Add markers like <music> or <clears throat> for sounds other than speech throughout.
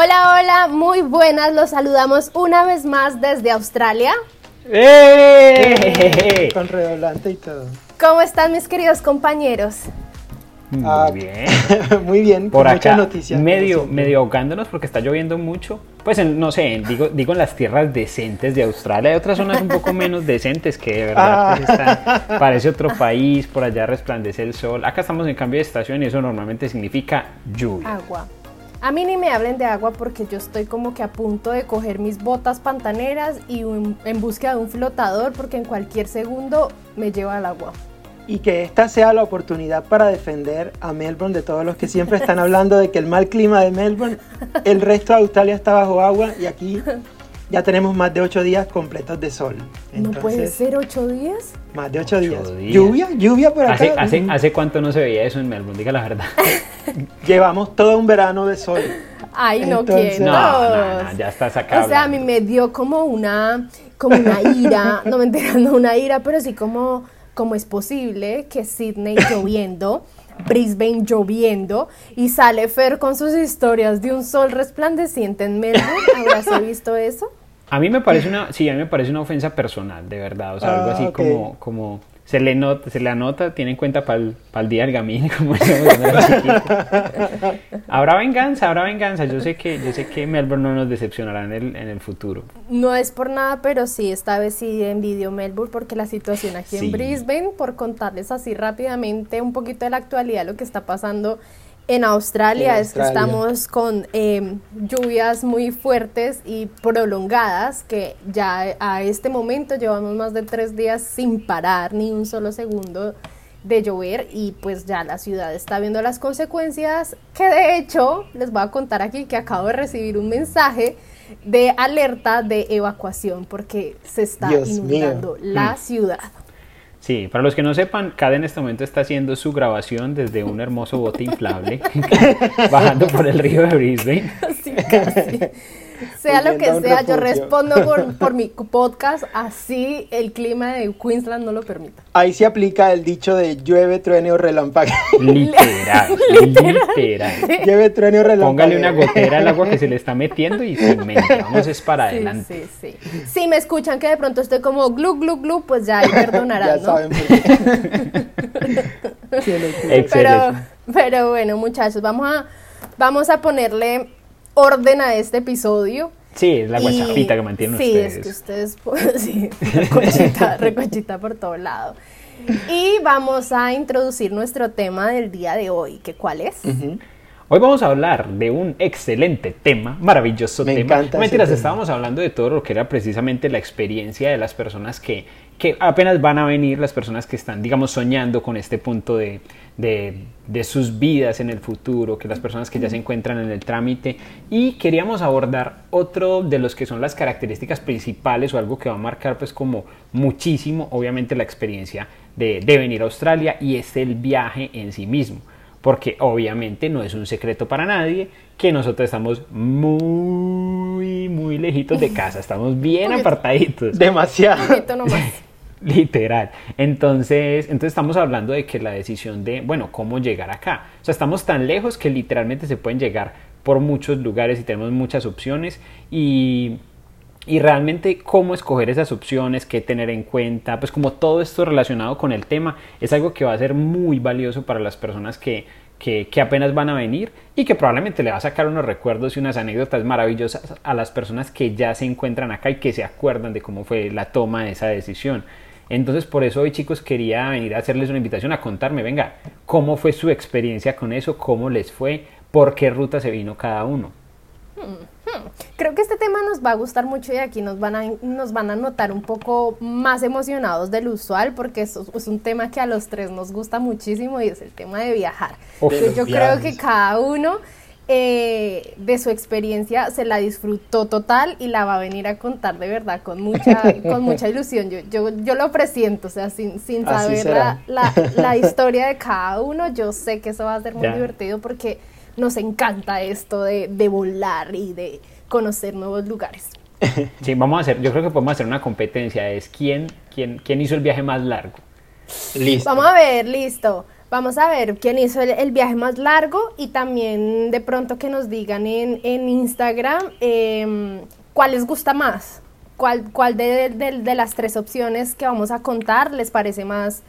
Hola, hola, muy buenas. Los saludamos una vez más desde Australia. ¡Eh! Con redoblante y todo. ¿Cómo están mis queridos compañeros? Muy ah, bien. <laughs> muy bien, por acá, noticias. Medio, medio ahogándonos porque está lloviendo mucho. Pues no sé, digo, digo en las tierras decentes de Australia. Hay otras zonas un poco menos decentes que de verdad pues, ah. parece otro país, por allá resplandece el sol. Acá estamos en cambio de estación y eso normalmente significa lluvia. Agua. A mí ni me hablen de agua porque yo estoy como que a punto de coger mis botas pantaneras y en búsqueda de un flotador porque en cualquier segundo me lleva al agua. Y que esta sea la oportunidad para defender a Melbourne de todos los que siempre están hablando de que el mal clima de Melbourne, el resto de Australia está bajo agua y aquí ya tenemos más de ocho días completos de sol. ¿No puede ser ocho días? Más de ocho, días. ¿Lluvia? ¿Lluvia por acá? ¿Hace, hace, cuánto no se veía eso en Melbourne? Diga la verdad. <laughs> Llevamos todo un verano de sol. Ay, no quiero. No, no, ya está sacado. O sea, a mí me dio como una, como una ira, no <laughs> me entiendo, una ira, pero sí como cómo es posible que Sydney lloviendo, <laughs> Brisbane lloviendo y sale Fer con sus historias de un sol resplandeciente en Melbourne. ¿Habrás visto eso? A mí me parece una, sí, a mí me parece una ofensa personal, de verdad, o sea, algo así ah, como, como se le, nota, se le anota, tiene en cuenta para el, día del gamín, <laughs> como Habrá venganza, habrá venganza. Yo sé que, yo sé que Melbourne no nos decepcionará en el, en el futuro. No es por nada, pero sí, esta vez sí envidio Melbourne porque la situación aquí en Brisbane, por contarles así rápidamente un poquito de la actualidad, lo que está pasando en Australia, es que estamos con em, lluvias muy fuertes y prolongadas que ya a este momento llevamos más de tres días sin parar ni un solo segundo de llover y pues ya la ciudad está viendo las consecuencias que de hecho les voy a contar aquí que acabo de recibir un mensaje de alerta de evacuación porque se está inundando la mm. ciudad. Sí, para los que no sepan, Cada en este momento está haciendo su grabación desde un hermoso bote inflable, <laughs> bajando por el río de Brisbane. <laughs> Casi. Sea lo que sea, yo respondo <laughs> por, mi podcast, así el clima de Queensland no lo permita. Ahí se aplica el dicho de llueve, truene o relámpago. <laughs> <laughs> Literal, literal. Llueve, truene o relámpago. Póngale una gotera al agua que se le está metiendo y se mete. Vamos es para adelante. Sí, sí. Si me escuchan que de pronto estoy como glu, glu, glu, pues ya ahí perdonarán, ya saben por qué. pero, pero bueno, muchachos, vamos a, vamos a ponerle orden a este episodio. Sí, es la guachapita que mantienen ustedes. Sí, es que ustedes, <laughs> sí, recochita, <laughs> recochita por todo lado. Y vamos a introducir nuestro tema del día de hoy, que cuál es. Hoy vamos a hablar de un excelente tema, maravilloso Me tema. Encanta mentiras, estábamos hablando de todo lo que era precisamente la experiencia de las personas que, que apenas van a venir, las personas que están, digamos, soñando con este punto de, de, sus vidas en el futuro, que las personas que ya se encuentran en el trámite. Y queríamos abordar otro de los que son las características principales o algo que va a marcar pues como muchísimo obviamente la experiencia de, de venir a Australia y es el viaje en sí mismo. Porque obviamente no es un secreto para nadie que nosotros estamos muy, muy lejitos de casa, estamos bien apartaditos. Demasiado. <laughs> <laughs> Literal. Entonces, entonces estamos hablando de que la decisión de, bueno, cómo llegar acá. O sea, estamos tan lejos que literalmente se pueden llegar por muchos lugares y tenemos muchas opciones y, y realmente cómo escoger esas opciones, qué tener en cuenta, pues como todo esto relacionado con el tema es algo que va a ser muy valioso para las personas que, que, que, apenas van a venir y que probablemente le va a sacar unos recuerdos y unas anécdotas maravillosas a las personas que ya se encuentran acá y que se acuerdan de cómo fue la toma de esa decisión. Entonces por eso hoy chicos quería venir a hacerles una invitación a contarme, venga, cómo fue su experiencia con eso, cómo les fue, por qué ruta se vino cada uno. Creo que este tema nos va a gustar mucho y aquí nos van a, nos van a notar un poco más emocionados del usual porque es, es un tema que a los tres nos gusta muchísimo y es el tema de viajar. yo creo que cada uno eh, de su experiencia se la disfrutó total y la va a venir a contar de verdad con mucha, con mucha <laughs> ilusión. Yo, yo, yo lo presiento, o sea, sin, sin saber la, la, <laughs> historia de cada uno, yo sé que eso va a ser muy divertido porque nos encanta esto de, de volar y de conocer nuevos lugares. <laughs> Sí, vamos a hacer, yo creo que podemos hacer una competencia, es quién, quién, quién hizo el viaje más largo. Listo. Vamos a ver, listo. Vamos a ver quién hizo el, viaje más largo y también de pronto que nos digan en, en Instagram em, cuál les gusta más, cuál, cuál de, de, las tres opciones que vamos a contar les parece más,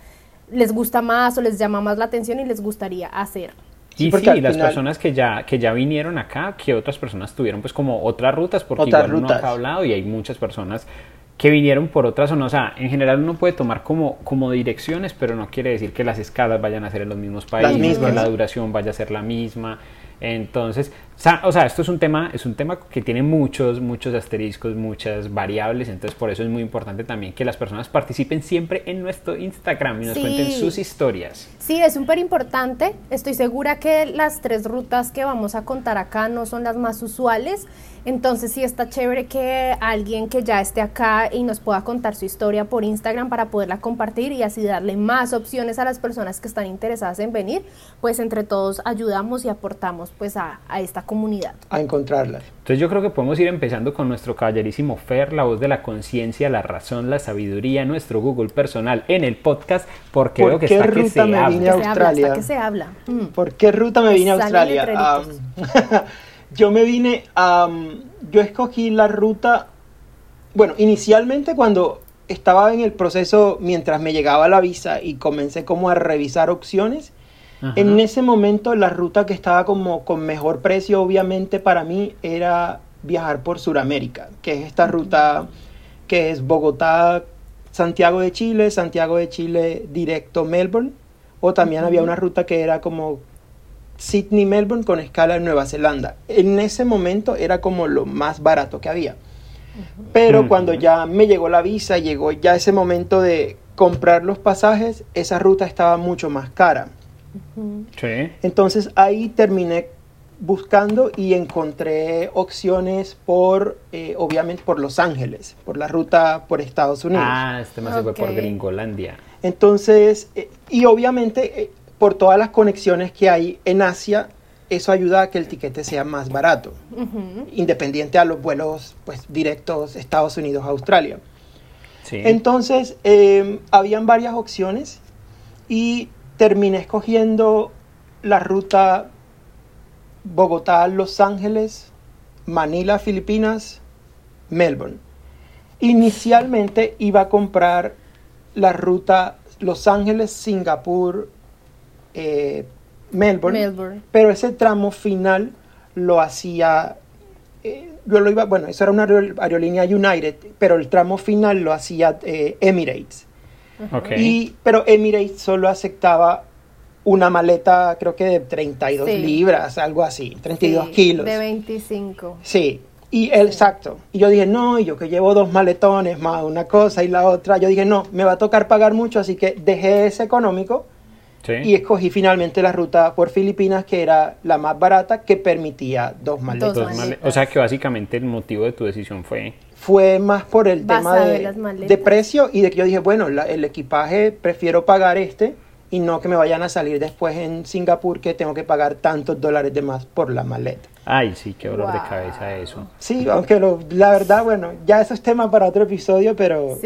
les gusta más o les llama más la atención y les gustaría hacer. Y sí, las personas que ya, que ya vinieron acá, que otras personas tuvieron pues como otras rutas, porque igual rutas. uno ha hablado y hay muchas personas que vinieron por otras zonas. O sea, en general uno puede tomar como, como direcciones, pero no quiere decir que las escalas vayan a ser en los mismos países, que la duración vaya a ser la misma. Entonces, o sea, esto es un tema, es un tema que tiene muchos, muchos asteriscos, muchas variables, entonces por eso es muy importante también que las personas participen siempre en nuestro Instagram y nos cuenten sus historias. Sí, es súper importante. Estoy segura que las tres rutas que vamos a contar acá no son las más usuales, entonces sí está chévere que alguien que ya esté acá y nos pueda contar su historia por Instagram para poderla compartir y así darle más opciones a las personas que están interesadas en venir, pues entre todos ayudamos y aportamos pues a, esta comunidad. A encontrarlas. Entonces yo creo que podemos ir empezando con nuestro caballerísimo Fer, la voz de la conciencia, la razón, la sabiduría, nuestro Google personal en el podcast, porque ¿Por qué ruta me vine a Australia? Que se habla. Mm. ¿Por qué ruta me vine a Australia? <laughs> Yo me vine a... yo escogí la ruta, bueno, inicialmente cuando estaba en el proceso, mientras me llegaba la visa y comencé como a revisar opciones, en ese momento la ruta que estaba como con mejor precio, obviamente para mí, era viajar por Sudamérica, que es esta ruta que es Bogotá, Santiago de Chile, Santiago de Chile directo Melbourne, o también había una ruta que era como Sydney, Melbourne con escala en Nueva Zelanda. En ese momento era como lo más barato que había. Pero cuando ya me llegó la visa, llegó ya ese momento de comprar los pasajes, esa ruta estaba mucho más cara. Entonces ahí terminé buscando y encontré opciones por, eh, obviamente, por Los Ángeles, por la ruta por Estados Unidos. Ah, este más se fue por Gringolandia. Entonces, eh, y obviamente eh, por todas las conexiones que hay en Asia, eso ayuda a que el tiquete sea más barato, independiente a los vuelos pues, directos Estados Unidos-Australia. Entonces, eh, habían varias opciones y terminé escogiendo la ruta Bogotá-Los Ángeles, Manila-Filipinas, Melbourne. Inicialmente iba a comprar la ruta Los Ángeles-Singapur eh, Melbourne, pero ese tramo final lo hacía, eh, yo lo iba, bueno, eso era una aerolínea United, pero el tramo final lo hacía eh, Emirates. Y, pero Emirates solo aceptaba una maleta, creo que de 32 libras, algo así, 32 kilos. De 25. Sí, y exacto. Y yo dije, no, y yo que llevo dos maletones, más una cosa y la otra, yo dije, no, me va a tocar pagar mucho, así que dejé ese económico y escogí finalmente la ruta por Filipinas, que era la más barata, que permitía dos maletas. O sea que básicamente el motivo de tu decisión fue... Fue más por el tema de, de, precio y de que yo dije, bueno, el equipaje prefiero pagar este y no que me vayan a salir después en Singapur que tengo que pagar tantos dólares de más por la maleta. Ay, sí, qué dolor de cabeza eso. Sí, aunque la verdad, bueno, ya eso es tema para otro episodio, pero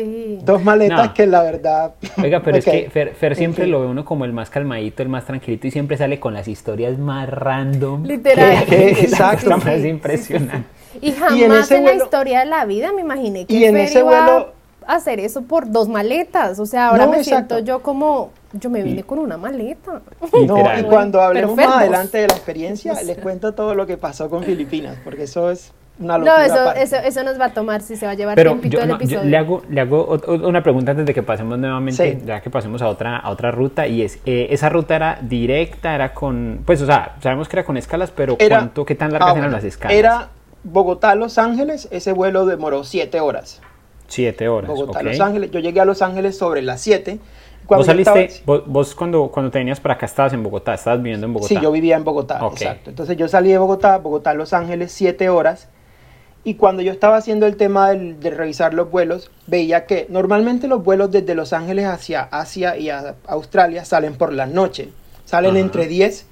dos maletas que la verdad... <laughs> Oiga, pero es que Fer, siempre lo ve uno como el más calmadito, el más tranquilito y siempre sale con las historias más random. Literal. <laughs> exacto. más impresionante. Y jamás en, la historia de la vida me imaginé que y en ese vuelo hacer eso por dos maletas. O sea, ahora me siento yo como yo me vine con una maleta. <laughs> No, y cuando hablemos más adelante de la experiencia, <laughs> les cuento todo lo que pasó con Filipinas, porque eso es una locura. No, eso, eso, eso, nos va a tomar, si se va a llevar Pero yo, el episodio. le, hago, le hago una pregunta antes de que pasemos nuevamente, ya que pasemos a otra, a otra ruta, y es, eh, ¿esa ruta era directa, era con, pues, o sea, sabemos que era con escalas, pero ¿cuánto, qué tan largas ah, eran las escalas? Era Bogotá-Los Ángeles, ese vuelo demoró siete horas. Siete horas, Bogotá-Los Ángeles, yo llegué a Los Ángeles sobre las siete, ¿Vos saliste, vos, cuando, cuando te venías para acá estabas en Bogotá, estabas viviendo en Bogotá? Sí, yo vivía en Bogotá, exacto. Entonces yo salí de Bogotá, Bogotá, Los Ángeles, siete horas. Y cuando yo estaba haciendo el tema de revisar los vuelos, veía que normalmente los vuelos desde Los Ángeles hacia Asia y a Australia salen por la noche. Salen entre 10,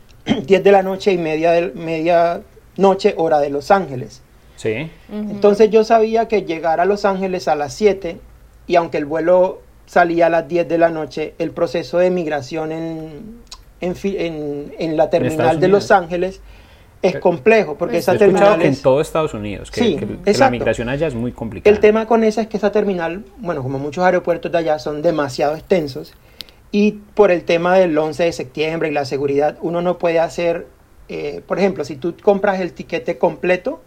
10 <clears throat> de la noche y media, de, media noche, hora de Los Ángeles. Sí. Entonces yo sabía que llegar a Los Ángeles a las 7 y aunque el vuelo salía a las 10 de la noche, el proceso de migración en, en, en, la terminal de Los Ángeles es complejo, porque esa terminal en todo Estados Unidos, que, la migración allá es muy complicada. El tema con esa es que esa terminal, bueno, como muchos aeropuertos de allá son demasiado extensos, y por el tema del 11 de septiembre y la seguridad, uno no puede hacer, eh, por ejemplo, si tú compras el tiquete completo,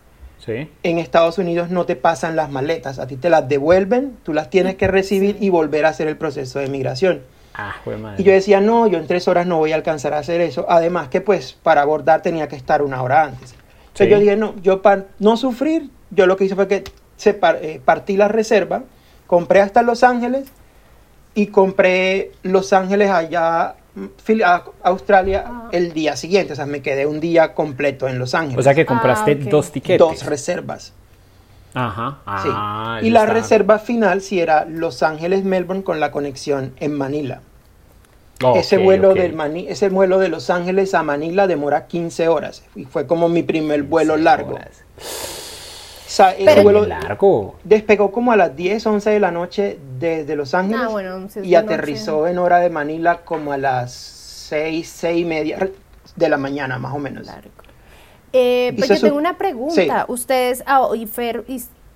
en Estados Unidos no te pasan las maletas, a ti te las devuelven, tú las tienes que recibir y volver a hacer el proceso de migración. Ah, y yo decía, no, yo en tres horas no voy a alcanzar a hacer eso. Además que pues para abordar tenía que estar una hora antes. Entonces yo dije, no, yo para no sufrir, yo lo que hice fue que se eh, partí la reserva, compré hasta Los Ángeles y compré Los Ángeles allá, Australia, ah. el día siguiente. O sea, me quedé un día completo en Los Ángeles. O sea que compraste ah, dos tiquetes. Dos reservas. Ajá. Ah, Y la reserva final si era Los Ángeles-Melbourne con la conexión en Manila. ese, vuelo del ese vuelo de Los Ángeles a Manila demora 15 horas. Y fue como mi primer vuelo largo. O vuelo largo. Despegó como a las 10, 11 de la noche desde Los Ángeles ah, y aterrizó en hora de Manila como a las 6, 6 y media de la mañana, más o menos. Largo. Eh, pues yo tengo una pregunta. Ustedes, ah, y, Fer,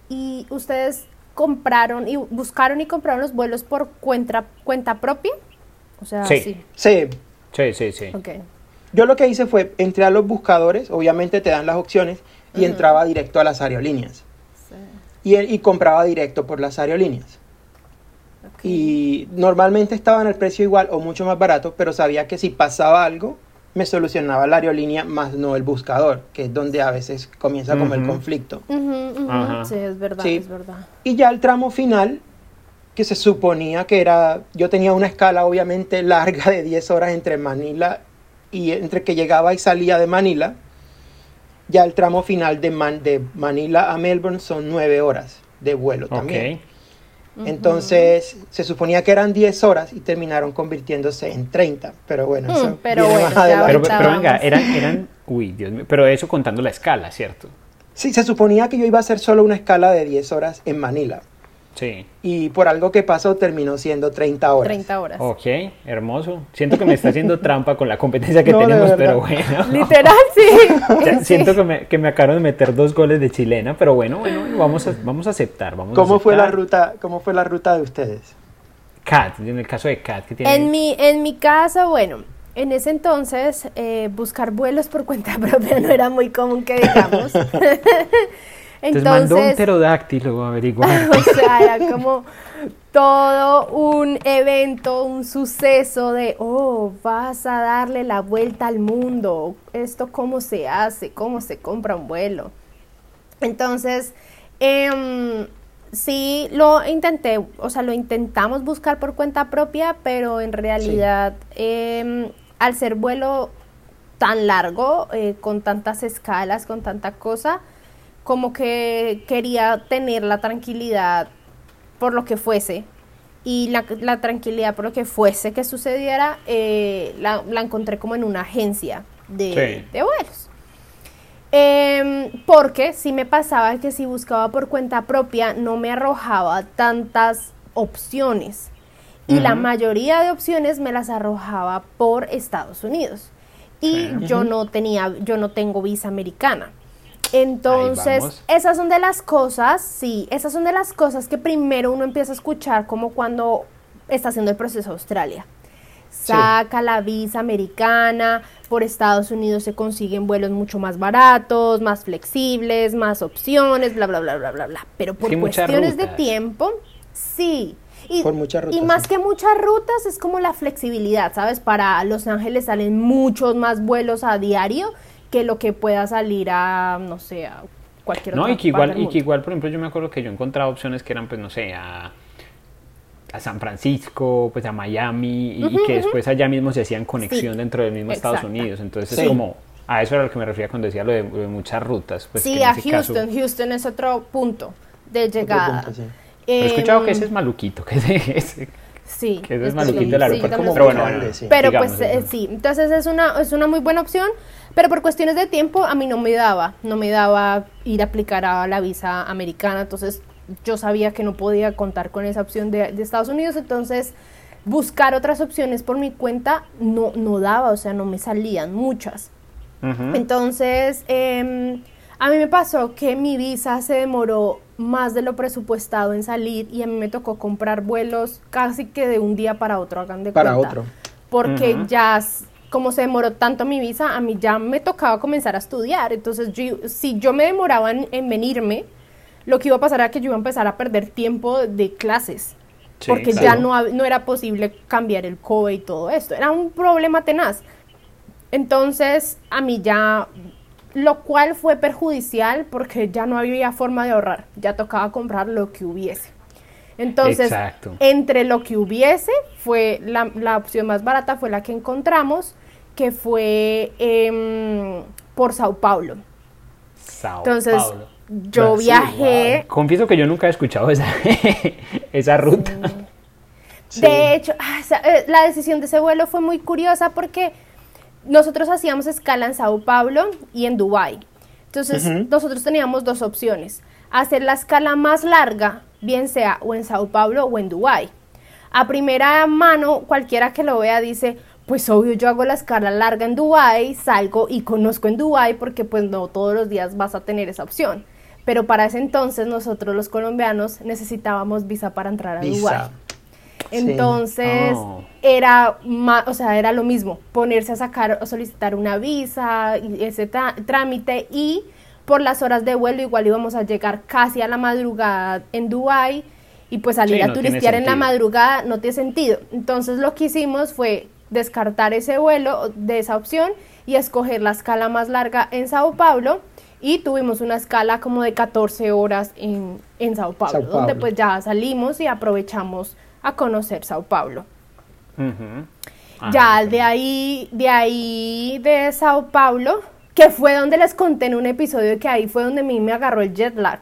y, ustedes compraron y buscaron y compraron los vuelos por cuenta, cuenta propia? O sea, sí. Sí, sí, sí. sí. Yo lo que hice fue, entré a los buscadores, obviamente te dan las opciones, y entraba directo a las aerolíneas. Y, y compraba directo por las aerolíneas. Y normalmente estaban al precio igual o mucho más barato, pero sabía que si pasaba algo, me solucionaba la aerolínea más no el buscador, que es donde a veces comienza como el conflicto. Sí, es verdad, es verdad. Y ya el tramo final, que se suponía que era, yo tenía una escala obviamente larga de 10 horas entre Manila y entre que llegaba y salía de Manila, ya el tramo final de, de Manila a Melbourne son 9 horas de vuelo también. Entonces, se suponía que eran 10 horas y terminaron convirtiéndose en 30. Pero bueno, eso mm, pero, bueno pero, venga, eran, eran, uy, Dios mío, pero eso contando la escala, ¿cierto? Sí, se suponía que yo iba a hacer solo una escala de 10 horas en Manila. Sí. Y por algo que pasó terminó siendo 30 horas. 30 horas. Ok, hermoso. Siento que me está haciendo <laughs> trampa con la competencia que tenemos, pero bueno. <laughs> Literal, <laughs> sí. siento que me, que me acabaron de meter dos goles de chilena, pero bueno, bueno, vamos a, vamos a aceptar. Vamos ¿Cómo, Fue la ruta, ¿Cómo fue la ruta de ustedes? Cat, en el caso de Cat. ¿qué tiene? En, mi, en mi caso, bueno, en ese entonces eh, buscar vuelos por cuenta propia no era muy común que digamos. Entonces, mandó un pterodáctilo a averiguar. <laughs> o sea, era como todo un evento, un suceso de, oh, vas a darle la vuelta al mundo, esto cómo se hace, cómo se compra un vuelo. Entonces, eh, sí lo intenté, o sea, lo intentamos buscar por cuenta propia, pero en realidad, em, al ser vuelo tan largo, eh, con tantas escalas, con tanta cosa, como que quería tener la tranquilidad por lo que fuese. Y la, tranquilidad por lo que fuese que sucediera, eh, la, encontré como en una agencia de, vuelos. Em, porque si me pasaba que si buscaba por cuenta propia no me arrojaba tantas opciones. Y la mayoría de opciones me las arrojaba por Estados Unidos. Y yo no tenía yo no tengo visa americana entonces, esas son de las cosas, sí, esas son de las cosas que primero uno empieza a escuchar como cuando está haciendo el proceso Australia. Saca la visa americana, por Estados Unidos se consiguen vuelos mucho más baratos, más flexibles, más opciones, bla, bla, bla, bla, bla, bla. Pero por cuestiones de tiempo, sí. Y, por muchas rutas, y más que muchas rutas es como la flexibilidad, ¿sabes? Para Los Ángeles salen muchos más vuelos a diario que lo que pueda salir a, no sé, a cualquier No, y que, igual, y que igual, por ejemplo, yo me acuerdo que yo encontraba opciones que eran, pues, no sé, a, a San Francisco, pues a Miami, y, que después allá mismo se hacían conexión dentro del mismo Estados Unidos. Entonces es como, a eso era lo que me refería cuando decía lo de, muchas rutas. Pues, sí, a Houston, Houston es otro punto de llegada. he escuchado que ese es maluquito, que ese, <laughs> Sí. Que es maluquito el aeropuerto. pero bueno, pero pues eh, sí, entonces es una, es una muy buena opción. Pero por cuestiones de tiempo a mí no me daba, no me daba ir a aplicar a la visa americana, entonces yo sabía que no podía contar con esa opción de, Estados Unidos, entonces buscar otras opciones por mi cuenta no, no daba, o sea, no me salían muchas. Entonces, em, a mí me pasó que mi visa se demoró más de lo presupuestado en salir y a mí me tocó comprar vuelos casi que de un día para otro, hagan de para otro. Porque ya, como se demoró tanto mi visa, a mí ya me tocaba comenzar a estudiar. Entonces, si yo me demoraba en, venirme, lo que iba a pasar era que yo iba a empezar a perder tiempo de clases. porque ya no, no era posible cambiar el COE y todo esto. Era un problema tenaz. Entonces, a mí ya, lo cual fue perjudicial porque ya no había forma de ahorrar, ya tocaba comprar lo que hubiese. Entonces, entre lo que hubiese, fue la, opción más barata fue la que encontramos, que fue em, por Sao Paulo. Sao Entonces, yo viajé. Confieso que yo nunca he escuchado esa, <laughs> esa ruta. De hecho, ah, eh, la decisión de ese vuelo fue muy curiosa porque nosotros hacíamos escala en Sao Paulo y en Dubái. Entonces, nosotros teníamos dos opciones. Hacer la escala más larga, bien sea o en Sao Paulo o en Dubái. A primera mano, cualquiera que lo vea dice, pues obvio yo hago la escala larga en Dubái, salgo y conozco en Dubái porque pues no todos los días vas a tener esa opción. Pero para ese entonces nosotros los colombianos necesitábamos visa para entrar a Dubái. Entonces, oh. era, o sea, era lo mismo, ponerse a sacar o solicitar una visa y ese trámite y por las horas de vuelo igual íbamos a llegar casi a la madrugada en Dubai y pues salir a turistear en la madrugada no tiene sentido. Entonces lo que hicimos fue descartar ese vuelo de esa opción y escoger la escala más larga en Sao Paulo y tuvimos una escala como de 14 horas en, en Sao Paulo, donde pues ya salimos y aprovechamos a conocer Sao Paulo. ya de ahí, de ahí de Sao Paulo, que fue donde les conté en un episodio que ahí fue donde a mí me agarró el jet lag.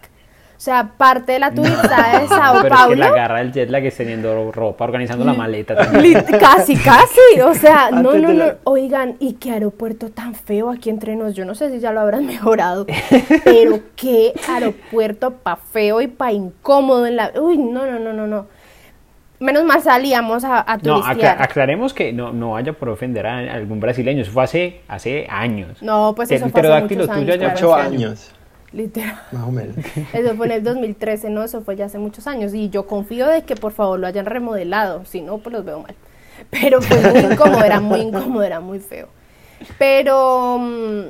O sea, parte de la <laughs> turista de Sao Pero Paulo. Es que la agarra el jet lag es teniendo ropa, organizando la maleta. Casi, casi. <laughs> O sea, no, no, no. Oigan, y qué aeropuerto tan feo aquí entre nos. Yo no sé si ya lo habrán <laughs> mejorado. pero qué aeropuerto pa' feo y pa' incómodo en la. Uy, no, no, no, no, no. Menos mal salíamos a, a No, aclaremos que no, no vaya por ofender a algún brasileño. Eso fue hace, hace años. No, pues eso fue hace muchos años. Tuyo ocho años. Literal. Más o menos. <laughs> Eso fue en el 2013, no, eso fue ya hace muchos años. Y yo confío de que por favor lo hayan remodelado. Si no, pues los veo mal. <laughs> Pero fue muy incómodo, era muy incómodo, era muy feo. Pero mm,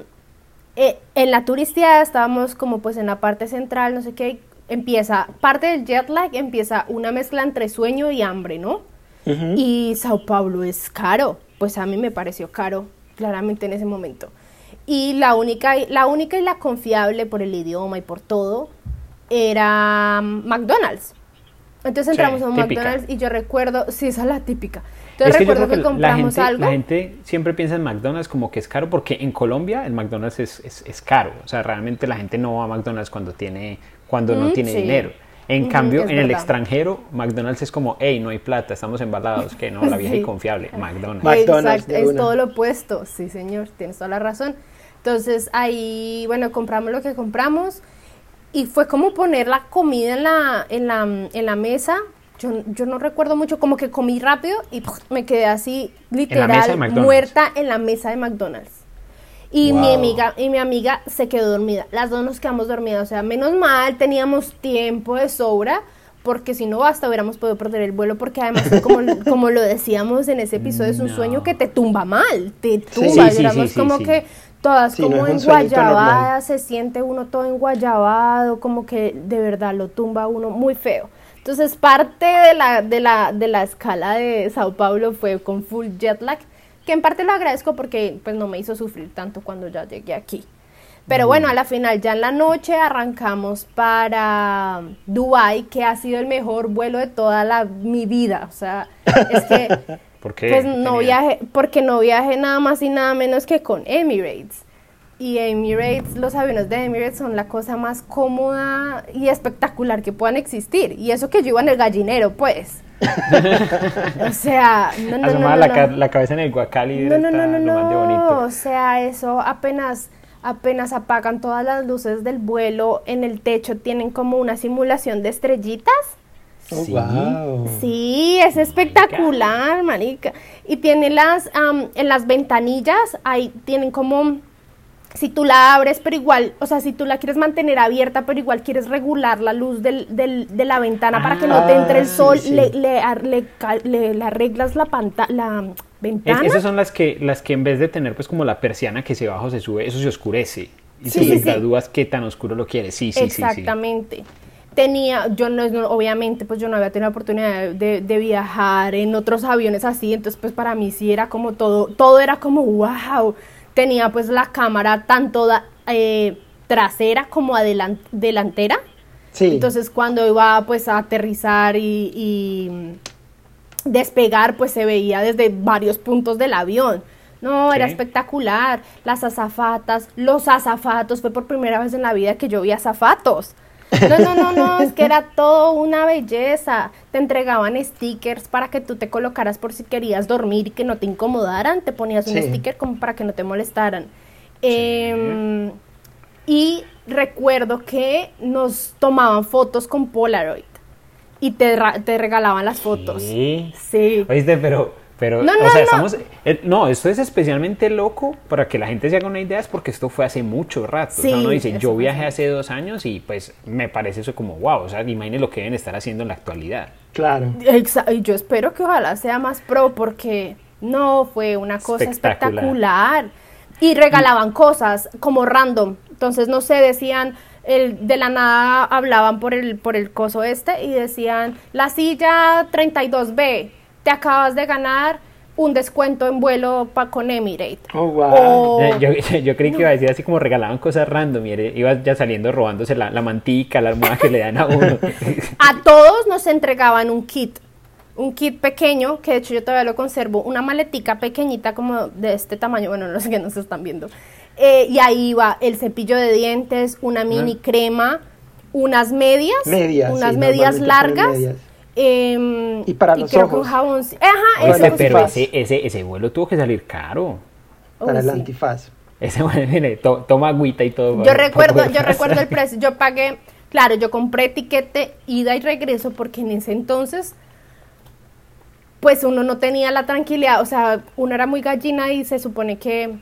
eh, en la turistía estábamos como pues en la parte central, no sé qué, empieza, parte del jet lag empieza una mezcla entre sueño y hambre, ¿no? Y Sao Paulo es caro, pues a mí me pareció caro, claramente en ese momento. Y la única, la única y la confiable por el idioma y por todo era McDonald's. Entonces entramos a un McDonald's y yo recuerdo, sí, esa es la típica. Entonces recuerdo que, compramos la gente, La gente siempre piensa en McDonald's como que es caro porque en Colombia el McDonald's es, es, es caro. O sea, realmente la gente no va a McDonald's cuando tiene cuando no tiene dinero. En cambio, en el extranjero, McDonald's es como, hey, no hay plata, estamos embalados, que no, la vieja y confiable, McDonald's. Exacto, es todo lo opuesto, sí señor, tienes toda la razón. Entonces ahí, bueno, compramos lo que compramos y fue como poner la comida en la, en la, en la mesa. Yo, yo no recuerdo mucho, como que comí rápido y me quedé así literal muerta en la mesa de McDonald's. Y mi amiga y mi amiga se quedó dormida. Las dos nos quedamos dormidas. O sea, menos mal teníamos tiempo de sobra porque si no hasta hubiéramos podido perder el vuelo porque además <laughs> como, como lo decíamos en ese episodio es un sueño que te tumba mal, te tumba, sí, como que todas como en enguayabadas, se siente uno todo enguayabado, como que de verdad lo tumba uno muy feo. Entonces parte de la, de la, de la escala de Sao Paulo fue con full jet lag que en parte lo agradezco porque pues no me hizo sufrir tanto cuando ya llegué aquí. Pero bueno, a la final ya en la noche arrancamos para Dubai, que ha sido el mejor vuelo de toda la, mi vida. O sea, es que <laughs> ¿Por qué? Pues no viaje, porque no viaje nada más y nada menos que con Emirates. Y Emirates, los aviones de Emirates son la cosa más cómoda y espectacular que puedan existir. Y eso que yo iba en el gallinero, pues. <laughs> o sea, no, no, no, la, cabeza en el guacali no, no, no, no, no, o sea, eso apenas apenas apagan todas las luces del vuelo, en el techo tienen como una simulación de estrellitas. Oh, sí. Sí, Sí, es espectacular, marica. Y tiene las, en las ventanillas, ahí tienen como si tú la abres, pero igual, o sea, si tú la quieres mantener abierta, pero igual quieres regular la luz del, del, de la ventana para que no te entre el ah, sol, Le, le, le, arreglas la, pantalla la ventana. esas son las que, las que en vez de tener pues como la persiana que se baja o se sube, eso se oscurece. Y sí, tú sí, dudas qué tan oscuro lo quieres. Sí, sí, sí. Exactamente. Tenía, yo no, obviamente, pues yo no había tenido la oportunidad de, de, viajar en otros aviones así, entonces pues para mí sí era como todo, todo era como wow tenía pues la cámara tanto eh, trasera como delantera. Sí. Entonces cuando iba pues a aterrizar y, despegar pues se veía desde varios puntos del avión. No, era espectacular. Las azafatas, los azafatos, fue por primera vez en la vida que yo vi azafatos. No, no, no, no, es que era todo una belleza. Te entregaban stickers para que tú te colocaras por si querías dormir y que no te incomodaran. Te ponías un sticker como para que no te molestaran. Em, y recuerdo que nos tomaban fotos con Polaroid y te, te regalaban las fotos. Sí. Sí. Oíste, pero pero, no, o sea, estamos. Eh, no, esto es especialmente loco para que la gente se haga una idea, es porque esto fue hace mucho rato. o sea, uno dice, yo viajé hace dos años y pues me parece eso como, wow, o sea, imagínese lo que deben estar haciendo en la actualidad. Claro. Y yo espero que ojalá sea más pro, porque no, fue una cosa espectacular. Y regalaban cosas como random. Entonces, no sé, decían. El, de la nada hablaban por el, por el coso este y decían la silla 32B te acabas de ganar un descuento en vuelo pa con Emirates. Oh, wow. Eh, <laughs> yo, creí que iba a decir así como regalaban cosas random, mire, ibas ya saliendo robándose la, la mantica, la almohada que le dan a uno. <laughs> a todos nos entregaban un kit, un kit pequeño, que de hecho yo todavía lo conservo, una maletica pequeñita como de este tamaño, bueno, no sé qué nos están viendo. Eh, y ahí iba el cepillo de dientes, una mini crema, unas medias, unas medias largas. Em, y para los ojos. Jabón, ajá, pero ese, ese, ese, vuelo tuvo que salir caro. Para el antifaz. Ese vuelo, <laughs> mire, toma agüita y todo. Yo recuerdo, <laughs> yo recuerdo el precio. Yo pagué, claro, yo compré etiquete ida y regreso porque en ese entonces pues uno no tenía la tranquilidad, o sea, uno era muy gallina y se supone que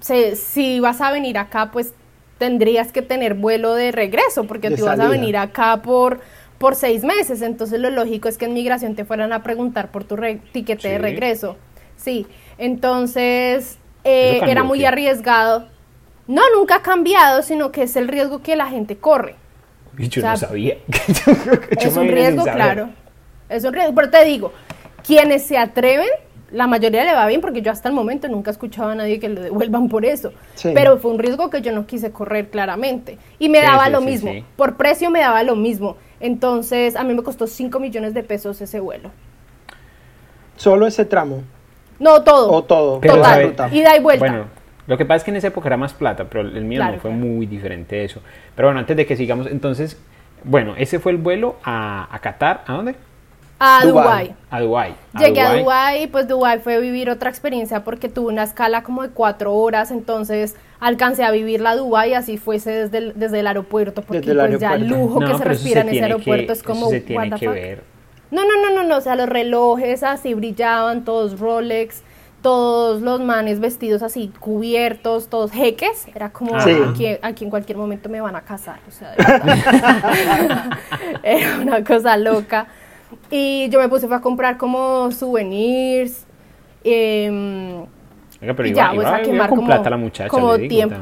se, si vas a venir acá, pues tendrías que tener vuelo de regreso, porque tú vas a venir acá por por seis meses. Entonces lo lógico es que en migración te fueran a preguntar por tu tiquete de regreso. Sí, entonces eh, era muy arriesgado. No, nunca ha cambiado, sino que es el riesgo que la gente corre. yo no sabía. <laughs> es un riesgo, claro. Es un riesgo, pero te digo, quienes se atreven, la mayoría le va bien porque yo hasta el momento nunca he escuchado a nadie que le devuelvan por eso. Pero fue un riesgo que yo no quise correr claramente. Y me daba lo mismo. Por precio me daba lo mismo. Entonces, a mí me costó 5 millones de pesos ese vuelo. ¿Solo ese tramo? No, todo. O todo. Total. Ida y vuelta. Bueno, lo que pasa es que en esa época era más plata, pero el mío no fue muy diferente de eso. Pero bueno, antes de que sigamos, entonces, bueno, ese fue el vuelo a, a Qatar. ¿A dónde? A Dubái. A Dubái. Llegué a Dubái y pues Dubái fue vivir otra experiencia porque tuve una escala como de cuatro horas, entonces alcancé a vivir la Dubái así fuese desde el, desde el aeropuerto, porque pues ya el lujo que se respira en ese aeropuerto es como... Se tiene que ver. No, no, no, no, no, o sea, los relojes así brillaban, todos Rolex, todos los manes vestidos así cubiertos, todos jeques, era como aquí, aquí, en cualquier momento me van a casar, o sea, <laughs> era una cosa loca. Y yo me puse a comprar como souvenirs. Eh, pero y ya, pues a quemar con plata la muchacha, como tiempo.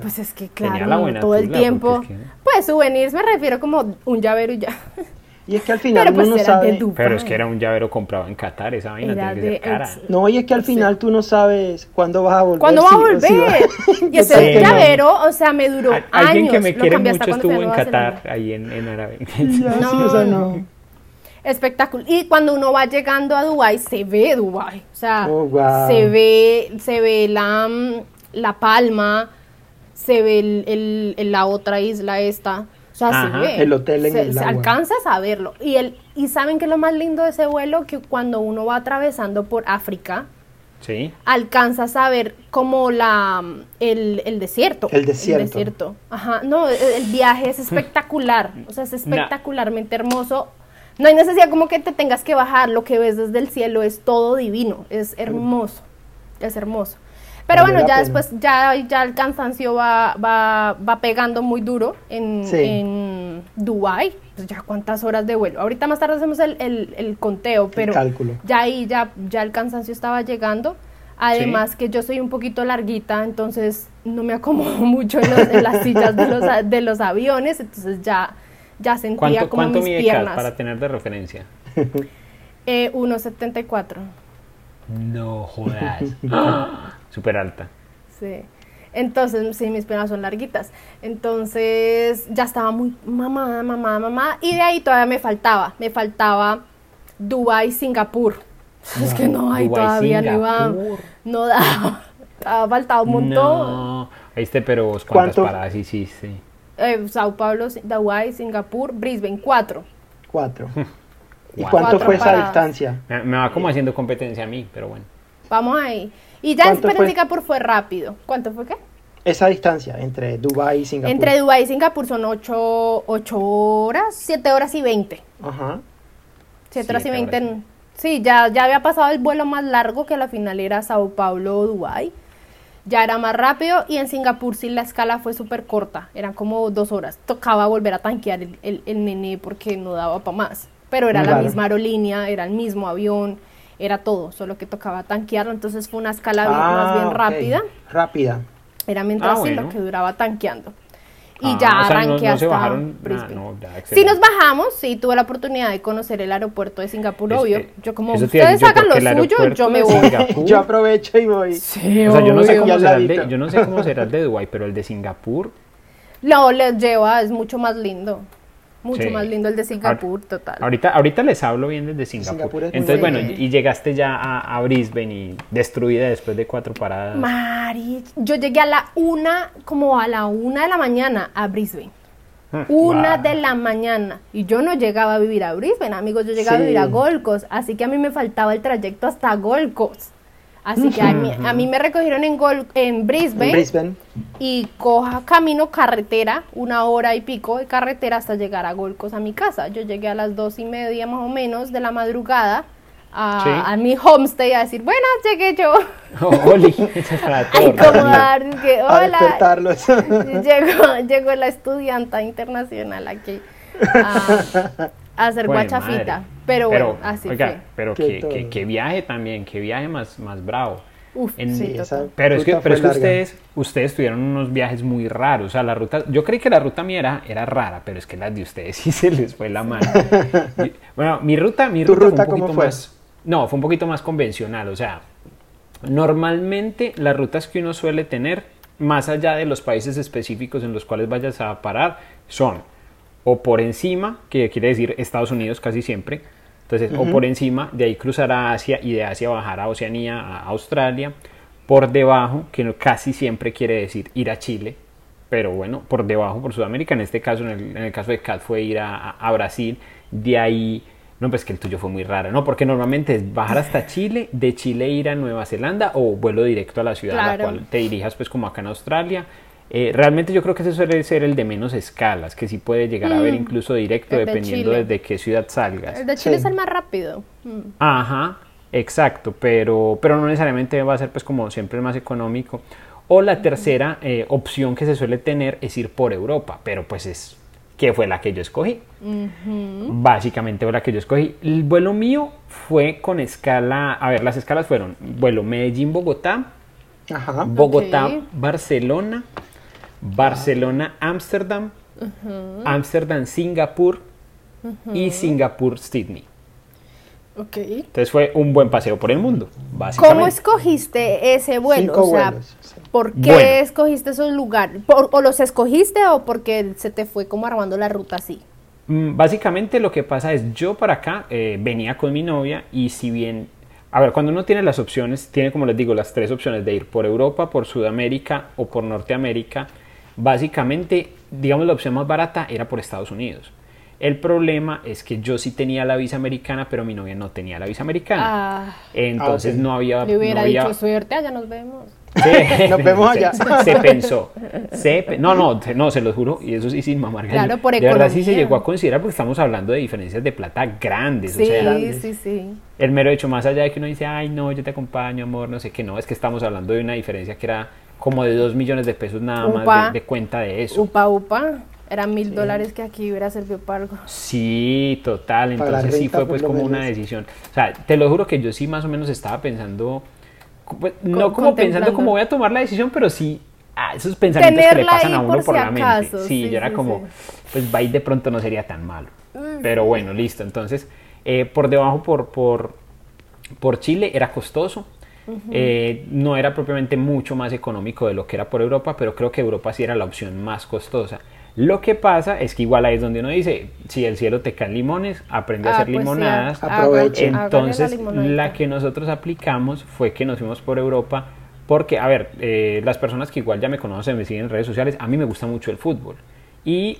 Pues es que claro, todo el tiempo. Pues souvenirs me refiero como un llavero y ya. Y es que al final pues, uno no sabe. Pero es que era un llavero comprado en Qatar, esa vaina tiene que ser cara. No, y es que al final tú no sabes cuándo vas a volver. ¿Cuándo vas a volver? <laughs> Y <laughs> ese llavero, o sea, me duró años. Alguien que me quiere mucho estuvo en Qatar, ahí en, en Arabia. <laughs> No, no espectacular. Y cuando uno va llegando a Dubai se ve Dubai, o sea, oh, se ve, se ve la, mm, la palma, se ve el, el, la otra isla esta, o sea, se ve. El hotel en se, el se alcanzas a verlo. Y el, y saben que lo más lindo de ese vuelo que cuando uno va atravesando por África, Sí. alcanzas a ver como la el, el desierto. El desierto. El desierto. Ajá. No, el, viaje es espectacular. O sea, es espectacularmente hermoso no hay necesidad como que te tengas que bajar, lo que ves desde el cielo es todo divino, es hermoso, es hermoso. Pero bueno, ya después, ya, ya el cansancio va, va, va pegando muy duro en, en Dubái. Pues ya cuántas horas de vuelo. Ahorita más tarde hacemos el, el, conteo, pero ya ahí ya, ya el cansancio estaba llegando. Además que yo soy un poquito larguita, entonces no me acomodo <laughs> mucho en, las sillas de los, de los aviones, entonces ya, ya sentía como ¿cuánto mis piernas. para tener de referencia? <laughs> Eh, 1,74. No jodas. <laughs> Súper alta. Sí. Entonces, sí, mis piernas son larguitas. Entonces, ya estaba muy mamá, mamá, mamá. Y de ahí todavía me faltaba. Me faltaba Dubai, Singapur. <laughs> es que no hay todavía, no iba. No daba. Ha faltado un montón. No, este, pero ¿cuántas paradas hiciste? Eh, Sao Paulo, Dubái, Singapur, Brisbane, cuatro. Cuatro. ¿Y cuánto fue esa distancia? Me, va como haciendo competencia a mí, pero bueno. Vamos ahí. Y ya en Singapur fue rápido. ¿Cuánto fue qué? Esa distancia entre Dubái y Singapur. Entre Dubái y Singapur son 8, horas, 7 horas y 20. Ajá. 7 horas y 20. Sí, ya, ya había pasado el vuelo más largo que la final era Sao Paulo o Dubái. Ya era más rápido y en Singapur sí la escala fue súper corta, eran como dos horas. Tocaba volver a tanquear el, el, nene porque no daba para más. Pero era la misma aerolínea, era el mismo avión era todo, solo que tocaba tanquearlo, entonces fue una escala más bien ah, rápida. Rápida. Era mientras ah, lo que duraba tanqueando. Y ah, ya arranqué hasta sí nos bajamos, sí, tuve la oportunidad de conocer el aeropuerto de Singapur, obvio. Yo como, ustedes hagan lo suyo, yo me voy. yo aprovecho y voy. Sí, o sea, yo no, sé cómo será el de, yo no sé cómo será el de Dubái, pero el de Singapur... No, les lleva, es mucho más lindo. Mucho más lindo el de Singapur, total. Ahorita, ahorita les hablo bien desde Singapur. Entonces, bueno, y llegaste ya a, Brisbane y destruida después de cuatro paradas. Mari, yo llegué a la una, como a la una de la mañana a Brisbane. Ah, una de la mañana. Y yo no llegaba a vivir a Brisbane, amigos, yo llegaba a vivir a Gold Coast. Así que a mí me faltaba el trayecto hasta Gold Coast. Así que a mí, me recogieron en, en, Brisbane, y coja camino carretera, una hora y pico de carretera hasta llegar a Golcos a mi casa. Yo llegué a las dos y media más o menos de la madrugada a, mi homestay a decir, bueno, llegué yo. Oh, <laughs> Oli, a que, hola. <laughs> llegó, llegó la estudianta internacional aquí. a, <laughs> hacer guachafita. Pero, bueno, así fue. Pero qué, qué, viaje también, qué viaje más, más bravo. Uf, sí, pero es que, pero es que ustedes, ustedes tuvieron unos viajes muy raros. O sea, la ruta, yo creí que la ruta mía era, rara, pero es que las de ustedes <laughs> sí se les fue la mano. bueno, mi ruta, mi ruta, ruta, fue un poquito fue? más. No, fue un poquito más convencional. O sea, normalmente las rutas que uno suele tener, más allá de los países específicos en los cuales vayas a parar, son o por encima, que quiere decir Estados Unidos casi siempre, entonces, o por encima, de ahí cruzar a Asia y de Asia bajar a Oceanía, a Australia, por debajo, que casi siempre quiere decir ir a Chile, pero bueno, por debajo, por Sudamérica, en este caso, en el, caso de Cat fue ir a, Brasil, de ahí, no, pues que el tuyo fue muy raro, ¿no? Porque normalmente es bajar hasta <laughs> Chile, de Chile ir a Nueva Zelanda o vuelo directo a la ciudad a la cual te dirijas, pues como acá en Australia, eh, realmente yo creo que ese suele ser el de menos escalas, que sí puede llegar a ver mm. incluso directo dependiendo desde qué ciudad salgas. El de Chile es el más rápido. Mm. Ajá, exacto, pero, pero no necesariamente va a ser pues como siempre el más económico. O la tercera eh, opción que se suele tener es ir por Europa, pero pues es que fue la que yo escogí. Básicamente fue la que yo escogí. El vuelo mío fue con escala, a ver, las escalas fueron vuelo Medellín-Bogotá, Bogotá-Barcelona, Barcelona, Ámsterdam, Ámsterdam, Singapur y Singapur, Sydney. Okay. Entonces fue un buen paseo por el mundo, básicamente. ¿Cómo escogiste ese vuelo? o sea, ¿por qué escogiste esos lugares? ¿O los escogiste o porque se te fue como armando la ruta así? Mm, básicamente lo que pasa es, yo para acá eh, venía con mi novia y si bien, a ver, cuando uno tiene las opciones, tiene como les digo las tres opciones de ir por Europa, por Sudamérica o por Norteamérica, Básicamente, digamos, la opción más barata era por Estados Unidos. El problema es que yo sí tenía la visa americana, pero mi novia no tenía la visa americana. Ah. Entonces ah, no había... Le hubiera dicho suerte, allá nos vemos. <laughs> Nos vemos allá. Se, pensó. no, no, no, se lo juro, y eso sí sin mamar. Claro, por De verdad sí se llegó a considerar porque estamos hablando de diferencias de plata grandes. Sí, o sea, sí, sí. El mero hecho, más allá de que uno dice, ay, no, yo te acompaño, amor, no sé qué, no, es que estamos hablando de una diferencia que era como de dos millones de pesos nada más de, cuenta de eso. Upa, upa. Eran mil dólares que aquí hubiera servido para algo. Sí, total. Entonces sí fue pues como una decisión. O sea, te lo juro que yo sí más o menos estaba pensando, pues, no como pensando cómo voy a tomar la decisión, pero sí ah, esos pensamientos que le pasan a uno por, la mente. Sí, yo era como, pues va de pronto no sería tan malo. Pero bueno, listo. Entonces, eh, por debajo, por, por, por Chile era costoso. Eh, no era propiamente mucho más económico de lo que era por Europa, pero creo que Europa sí era la opción más costosa. Lo que pasa es que igual ahí es donde uno dice, si el cielo te caen limones, aprende a ah, hacer pues limonadas. Entonces, la, que nosotros aplicamos fue que nos fuimos por Europa porque, a ver, eh, las personas que igual ya me conocen, me siguen en redes sociales, a mí me gusta mucho el fútbol. Y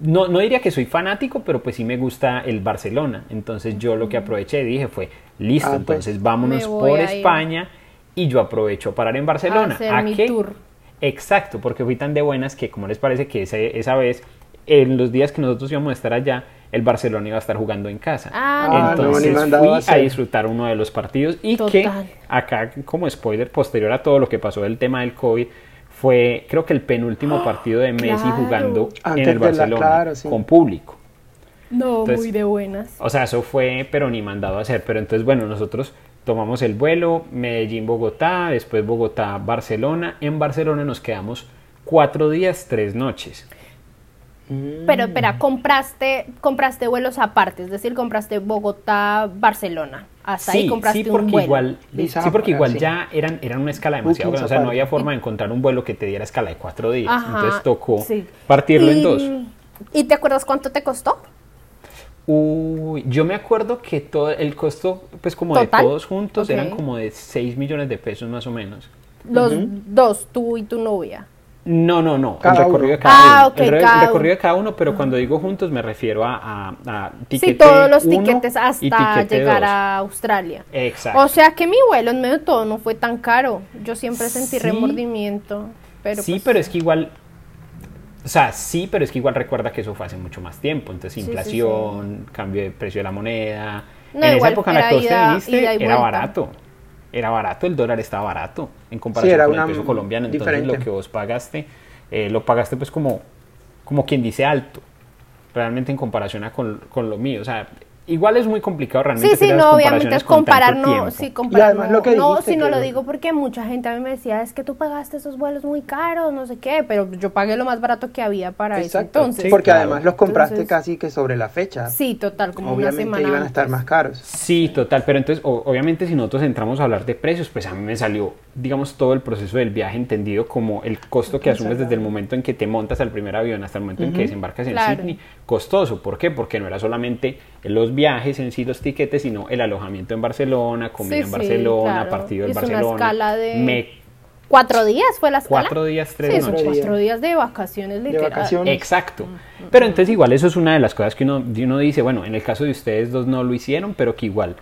no, no diría que soy fanático, pero pues sí me gusta el Barcelona. Entonces yo lo que aproveché y dije fue, listo, ah, pues, entonces vámonos por España y yo aprovecho parar en Barcelona. ¿A, qué? Tour. Exacto, porque fui tan de buenas que como les parece que esa vez, en los días que nosotros íbamos a estar allá, el Barcelona iba a estar jugando en casa. Ah, Entonces fui a, disfrutar uno de los partidos y que acá como spoiler posterior a todo lo que pasó del tema del COVID fue creo que el penúltimo <gasps> partido de Messi jugando en el Barcelona con público. No, muy de buenas. O sea, eso fue pero ni mandado a hacer, pero entonces bueno, nosotros tomamos el vuelo, Medellín-Bogotá, después Bogotá-Barcelona. En Barcelona nos quedamos cuatro días, tres noches. Mm. Pero espera, compraste, compraste vuelos aparte, es decir, compraste Bogotá-Barcelona. Hasta ahí compraste porque un vuelo. Igual, sí, porque igual ya eran, eran una escala demasiado grande. O sea, no había forma de encontrar un vuelo que te diera escala de cuatro días. Entonces tocó partirlo en dos. ¿Y te acuerdas cuánto te costó? Uy, yo me acuerdo que todo el costo, pues como de todos juntos, eran como de 6 millones de pesos más o menos. Los dos, tú y tu novia. No, no, no. el recorrido de cada uno. el, recorrido de cada uno, pero cuando digo juntos me refiero a, a, a Sí, todos los tiquetes hasta llegar a Australia. Exacto. O sea que mi vuelo en medio de todo no fue tan caro. Yo siempre sentí remordimiento. Pero sí, pues pero es que igual o sea, sí, pero es que igual recuerda que eso fue hace mucho más tiempo. Entonces, inflación, cambio de precio de la moneda. en esa época en la que usted viniste era barato. Era barato, el dólar estaba barato en comparación con el peso colombiano. Entonces, lo que vos pagaste, eh, lo pagaste pues como, como quien dice alto. Realmente en comparación a con, con lo mío. O sea, Igual es muy complicado realmente. Sí, sí, no, obviamente es comparar, no, sí, comparar, no, lo que no, si no lo digo porque mucha gente a mí me decía, es que tú pagaste esos vuelos muy caros, no sé qué, pero yo pagué lo más barato que había para eso entonces. porque además los compraste casi que sobre la fecha. Sí, total, como obviamente una semana iban a estar más caros. Sí, total, pero entonces, obviamente si nosotros entramos a hablar de precios, pues a mí me salió, digamos, todo el proceso del viaje entendido como el costo que asumes desde el momento en que te montas al primer avión hasta el momento en que desembarcas en Sydney, costoso. ¿Por qué? Porque no era solamente los viajes en sí, los tiquetes, sino el alojamiento en Barcelona, comida en Barcelona, partido en Barcelona. Una escala de... ¿Cuatro días fue la escala? Cuatro días, tres noches. cuatro días de vacaciones, literal. Exacto. Pero entonces igual eso es una de las cosas que uno, uno dice, bueno, en el caso de ustedes dos no lo hicieron, pero que igual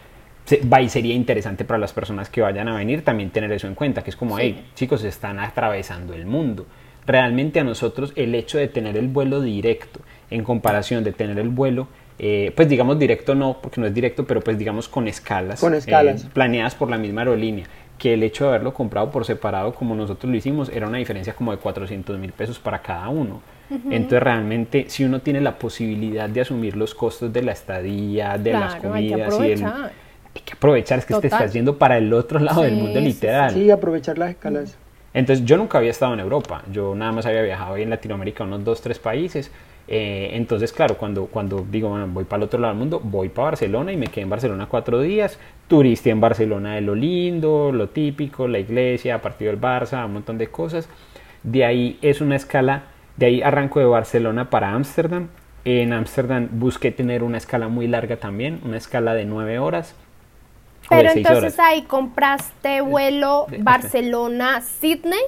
va y sería interesante para las personas que vayan a venir también tener eso en cuenta, que es como, hey, chicos, están atravesando el mundo. Realmente a nosotros el hecho de tener el vuelo directo en comparación de tener el vuelo eh, pues digamos directo no, porque no es directo, pero pues digamos con escalas, con escalas. Eh, planeadas por la misma aerolínea, que el hecho de haberlo comprado por separado como nosotros lo hicimos era una diferencia como de 400 mil pesos para cada uno. Entonces realmente si uno tiene la posibilidad de asumir los costos de la estadía, de las comidas y el, hay que aprovechar, es que te estás yendo para el otro lado del mundo literal. Sí, aprovechar las escalas. Entonces yo nunca había estado en Europa, yo nada más había viajado en Latinoamérica unos dos, tres países, eh, entonces, claro, cuando, cuando digo, bueno, voy para el otro lado del mundo, voy para Barcelona y me quedé en Barcelona cuatro días. Turista en Barcelona de lo lindo, lo típico, la iglesia, partido del Barça, un montón de cosas. De ahí es una escala, de ahí arranco de Barcelona para Ámsterdam. En Ámsterdam busqué tener una escala muy larga también, una escala de nueve horas. Pero entonces ahí compraste vuelo Barcelona-Sydney.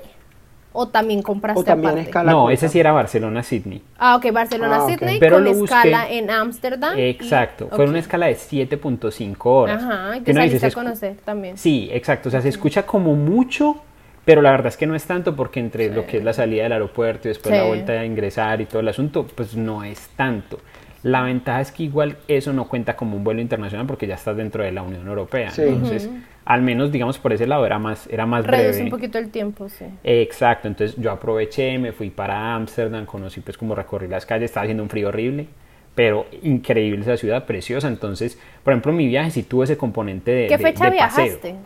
¿O también compraste o también Escala no, ese sí era Barcelona-Sydney. Ah, ok, Barcelona-Sydney ah, con escala en Ámsterdam. Exacto, fue una escala de 7.5 horas. Ajá, que saliste a conocer también. Sí, exacto, o sea, se escucha como mucho, pero la verdad es que no es tanto porque entre lo que es la salida del aeropuerto y después la vuelta a ingresar y todo el asunto, pues no es tanto. La ventaja es que igual eso no cuenta como un vuelo internacional porque ya estás dentro de la Unión Europea. Entonces, al menos digamos por ese lado era más, era más Reduce un poquito el tiempo, sí. Exacto, entonces yo aproveché, me fui para Ámsterdam, conocí pues como recorrí las calles, estaba haciendo un frío horrible, pero increíble esa ciudad, preciosa. Entonces, por ejemplo, mi viaje sí tuvo ese componente de ¿Qué fecha viajaste?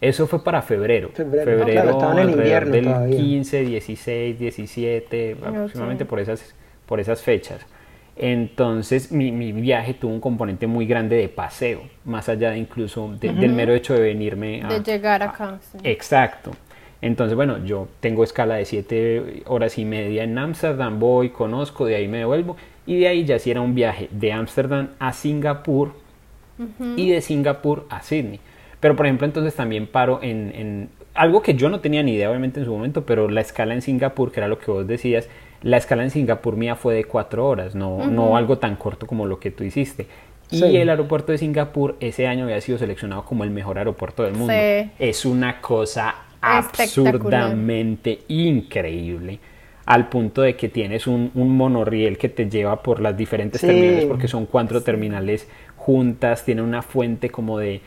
Eso fue para febrero. Febrero, febrero en invierno del 15, 16, 17, aproximadamente por esas, por esas fechas. Entonces mi, mi, viaje tuvo un componente muy grande de paseo, más allá de incluso del mero hecho de venirme a... De llegar acá. Exacto. Entonces, bueno, yo tengo escala de 7 horas y media en Ámsterdam, voy, conozco, de ahí me devuelvo y de ahí ya sí era un viaje de Ámsterdam a Singapur y de Singapur a Sydney. Pero por ejemplo, entonces también paro en, en, algo que yo no tenía ni idea obviamente en su momento, pero la escala en Singapur, que era lo que vos decías, la escala en Singapur mía fue de cuatro horas, no, no algo tan corto como lo que tú hiciste. Y el aeropuerto de Singapur ese año había sido seleccionado como el mejor aeropuerto del mundo. Es una cosa absurdamente increíble al punto de que tienes un, un, monorriel que te lleva por las diferentes terminales porque son cuatro terminales juntas, tiene una fuente como de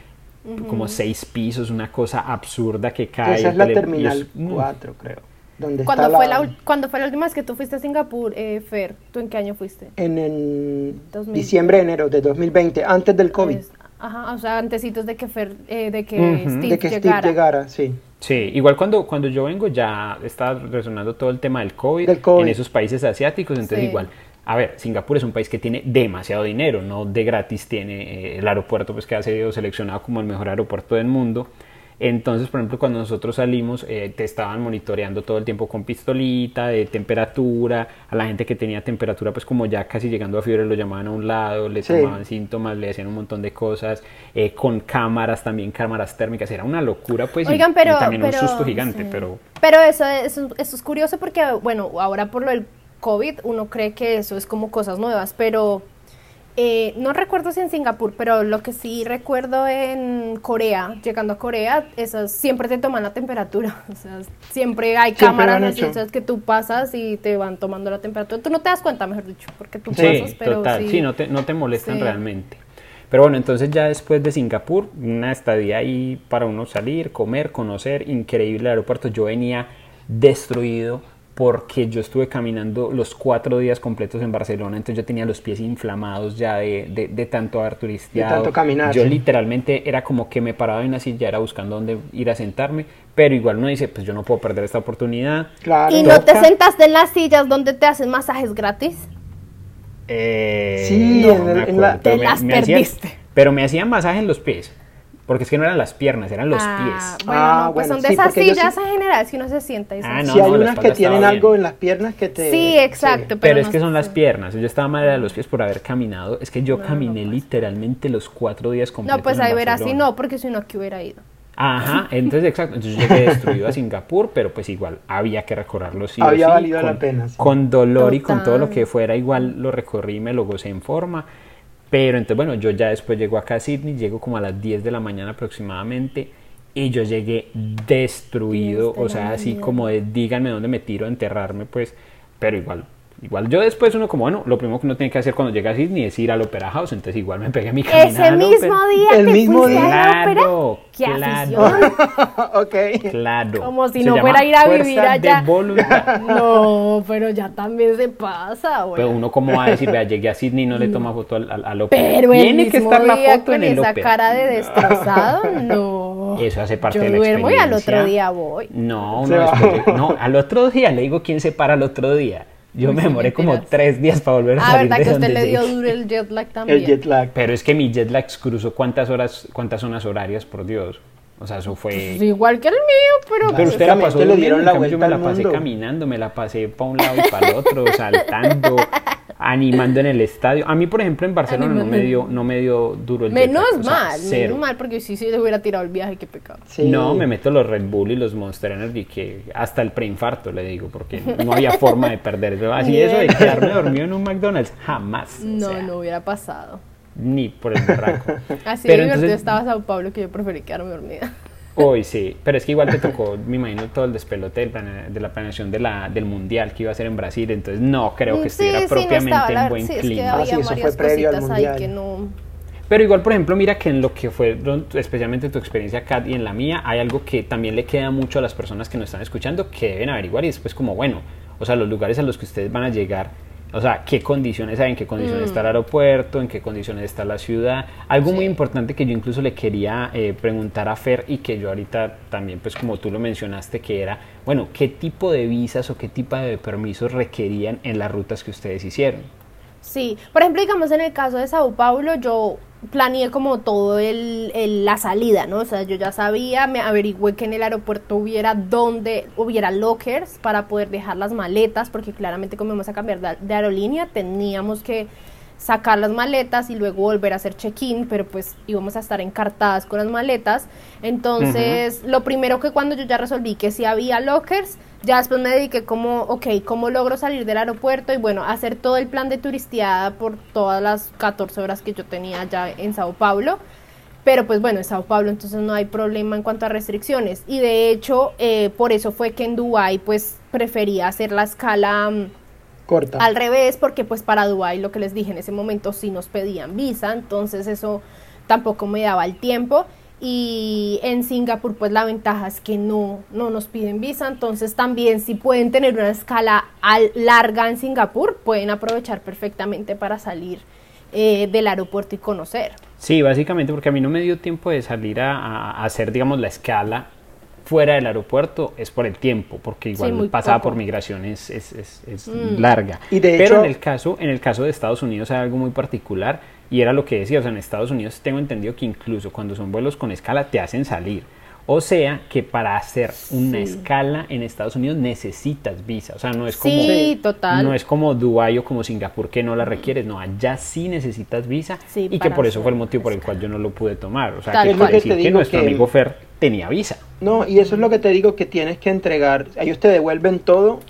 como seis pisos, una cosa absurda que cae. Esa es la terminal 4, creo. Donde ¿Cuándo, fue la... ¿Cuándo fue la última vez que tú fuiste a Singapur, eh, Fer? ¿Tú en qué año fuiste? En, diciembre, enero de 2020, antes del COVID. Pues, ajá, o sea, antesitos de que, Fer, eh, de que Steve de que llegara. Steve llegara, sí. Sí, igual cuando, cuando yo vengo ya está resonando todo el tema del COVID, del COVID. en esos países asiáticos, entonces igual a ver, Singapur es un país que tiene demasiado dinero, no de gratis tiene eh, el aeropuerto pues que ha sido seleccionado como el mejor aeropuerto del mundo. Entonces, por ejemplo, cuando nosotros salimos, eh, te estaban monitoreando todo el tiempo con pistolita, de temperatura, a la gente que tenía temperatura, pues como ya casi llegando a fiebre, lo llamaban a un lado, le tomaban síntomas, le hacían un montón de cosas, eh, con cámaras también, cámaras térmicas, era una locura, pues, Oigan, y, pero, también un susto gigante, pero... Pero eso, eso, eso, es curioso porque, bueno, ahora por lo del COVID, uno cree que eso es como cosas nuevas, pero eh, no recuerdo si en Singapur, pero lo que sí recuerdo en Corea, llegando a Corea, esas siempre te toman la temperatura, <laughs> o sea, siempre hay cámaras que tú pasas y te van tomando la temperatura. Tú no te das cuenta, mejor dicho, porque tú pasas, pero total. sí. no te, no te molestan realmente. Pero bueno, entonces ya después de Singapur, una estadía ahí para uno salir, comer, conocer, increíble aeropuerto. Yo venía destruido porque yo estuve caminando los cuatro días completos en Barcelona, entonces yo tenía los pies inflamados ya de, de, tanto haber turisteado. De tanto caminar. Yo literalmente era como que me paraba en una silla, era buscando dónde ir a sentarme, pero igual uno dice, pues yo no puedo perder esta oportunidad. Claro. ¿Y no te sentaste en las sillas donde te hacen masajes gratis? Eh, sí, en, la, te las perdiste. pero me hacían masaje en los pies. Porque es que no eran las piernas, eran los ah, pies. Bueno, ah, pues son de esas sillas en general, si uno se sienta. Y ah, no, sí, hay unas que tienen algo en las piernas que te... Sí, exacto. Pero, es que son las piernas. Yo estaba mal de los pies por haber caminado. Es que yo caminé literalmente los cuatro días completos No, pues ahí verás, si no, porque si no aquí hubiera ido. Ajá, entonces exacto. Entonces yo llegué destruido a Singapur, pero pues igual había que recorrerlo sí Había valido la pena. Con dolor y con todo lo que fuera, igual lo recorrí y me lo gocé en forma. Pero entonces, bueno, yo ya después llego acá a Sydney, llego como a las 10 de la mañana aproximadamente y yo llegué destruido, o sea, así como de díganme dónde me tiro a enterrarme, pues, pero igual Igual yo después uno como, bueno, lo primero que uno tiene que hacer cuando llega a Sydney es ir al Opera House, entonces igual me pegué mi caminada. Ese mismo día el mismo día. Claro, ¿Qué claro. <laughs> ok. Claro. Como si no fuera a ir a vivir allá. <laughs> no, pero ya también se pasa, güey. Pero uno como va a decir, vea, llegué a Sydney y no le toma foto al, al, Opera. Pero tiene que estar la foto con en el esa cara de destrozado, <laughs> no. Eso hace parte de la experiencia. duermo y al otro día voy. No, uno después, no, al otro día le digo quién se para al otro día. Yo me demoré como tres días para volver a ah, salir verdad que usted le dio duro el jet lag también. El jet lag. Pero es que mi jet lag cruzó cuántas horas, cuántas zonas horarias, por Dios. O sea, eso fue... Pues igual que el mío, pero... Pero usted la pasó le dieron la vuelta Yo me la pasé caminando, me la pasé para un lado y para el otro, saltando, <laughs> animando en el estadio. A mí, por ejemplo, en Barcelona no me dio, no me dio duro el Menos mal, menos mal, porque si sí, se hubiera tirado el viaje, qué pecado. No, me meto los Red Bull y los Monster Energy, que hasta el preinfarto le digo, porque no había forma de perder. <laughs> Así eso de quedarme dormido en un McDonald's, jamás. No, no hubiera pasado. Ni por el barraco. <laughs> Así Pero divertido estaba Sao Paulo que yo preferí quedarme dormida. <laughs> Uy, sí, pero es que igual te tocó, me imagino, todo el despelote de la planeación de la, del mundial que iba a ser en Brasil, entonces no creo que estuviera propiamente en buen clima. Es que había varias cositas ahí que no pero igual, por ejemplo, mira que en lo que fue especialmente tu experiencia, Kat, y en la mía, hay algo que también le queda mucho a las personas que nos están escuchando que deben averiguar y después como, bueno, o sea, los lugares a los que ustedes van a llegar, o sea, qué condiciones hay, en qué condiciones está el aeropuerto, en qué condiciones está la ciudad. Algo muy importante que yo incluso le quería eh, preguntar a Fer y que yo ahorita también, pues como tú lo mencionaste, que era, bueno, ¿qué tipo de visas o qué tipo de permisos requerían en las rutas que ustedes hicieron? Sí, por ejemplo, digamos en el caso de Sao Paulo, yo planeé como todo el, la salida, ¿no? O sea, yo ya sabía, me averigüé que en el aeropuerto hubiera donde hubiera lockers para poder dejar las maletas, porque claramente como íbamos a cambiar de aerolínea, teníamos que sacar las maletas y luego volver a hacer check-in, pero pues íbamos a estar encartadas con las maletas. Entonces, lo primero que cuando yo ya resolví que si había lockers, ya después me dediqué como, ok, ¿cómo logro salir del aeropuerto? Y bueno, hacer todo el plan de turisteada por todas las 14 horas que yo tenía ya en Sao Paulo. Pero pues bueno, en Sao Paulo entonces no hay problema en cuanto a restricciones. Y de hecho, eh, por eso fue que en Dubái pues prefería hacer la escala mm, corta. Al revés, porque pues para Dubái lo que les dije en ese momento sí nos pedían visa, entonces eso tampoco me daba el tiempo y en Singapur pues la ventaja es que no, no nos piden visa, entonces también si pueden tener una escala larga en Singapur, pueden aprovechar perfectamente para salir eh, del aeropuerto y conocer. Sí, básicamente porque a mí no me dio tiempo de salir a, hacer, digamos, la escala fuera del aeropuerto es por el tiempo, porque igual pasaba por migraciones es, es, mm. larga. Y de Pero en, el caso, en el caso de Estados Unidos hay algo muy particular y era lo que decía, o sea, en Estados Unidos tengo entendido que incluso cuando son vuelos con escala te hacen salir. O sea que para hacer una escala en Estados Unidos necesitas visa. O sea, no es como, No es como Dubái o como Singapur que no la requieres. No, allá sí necesitas visa. y que por eso fue el motivo por el cual yo no lo pude tomar. O sea, que, decir que nuestro amigo Fer tenía visa. No, y eso es lo que te digo que tienes que entregar. Ellos te devuelven todo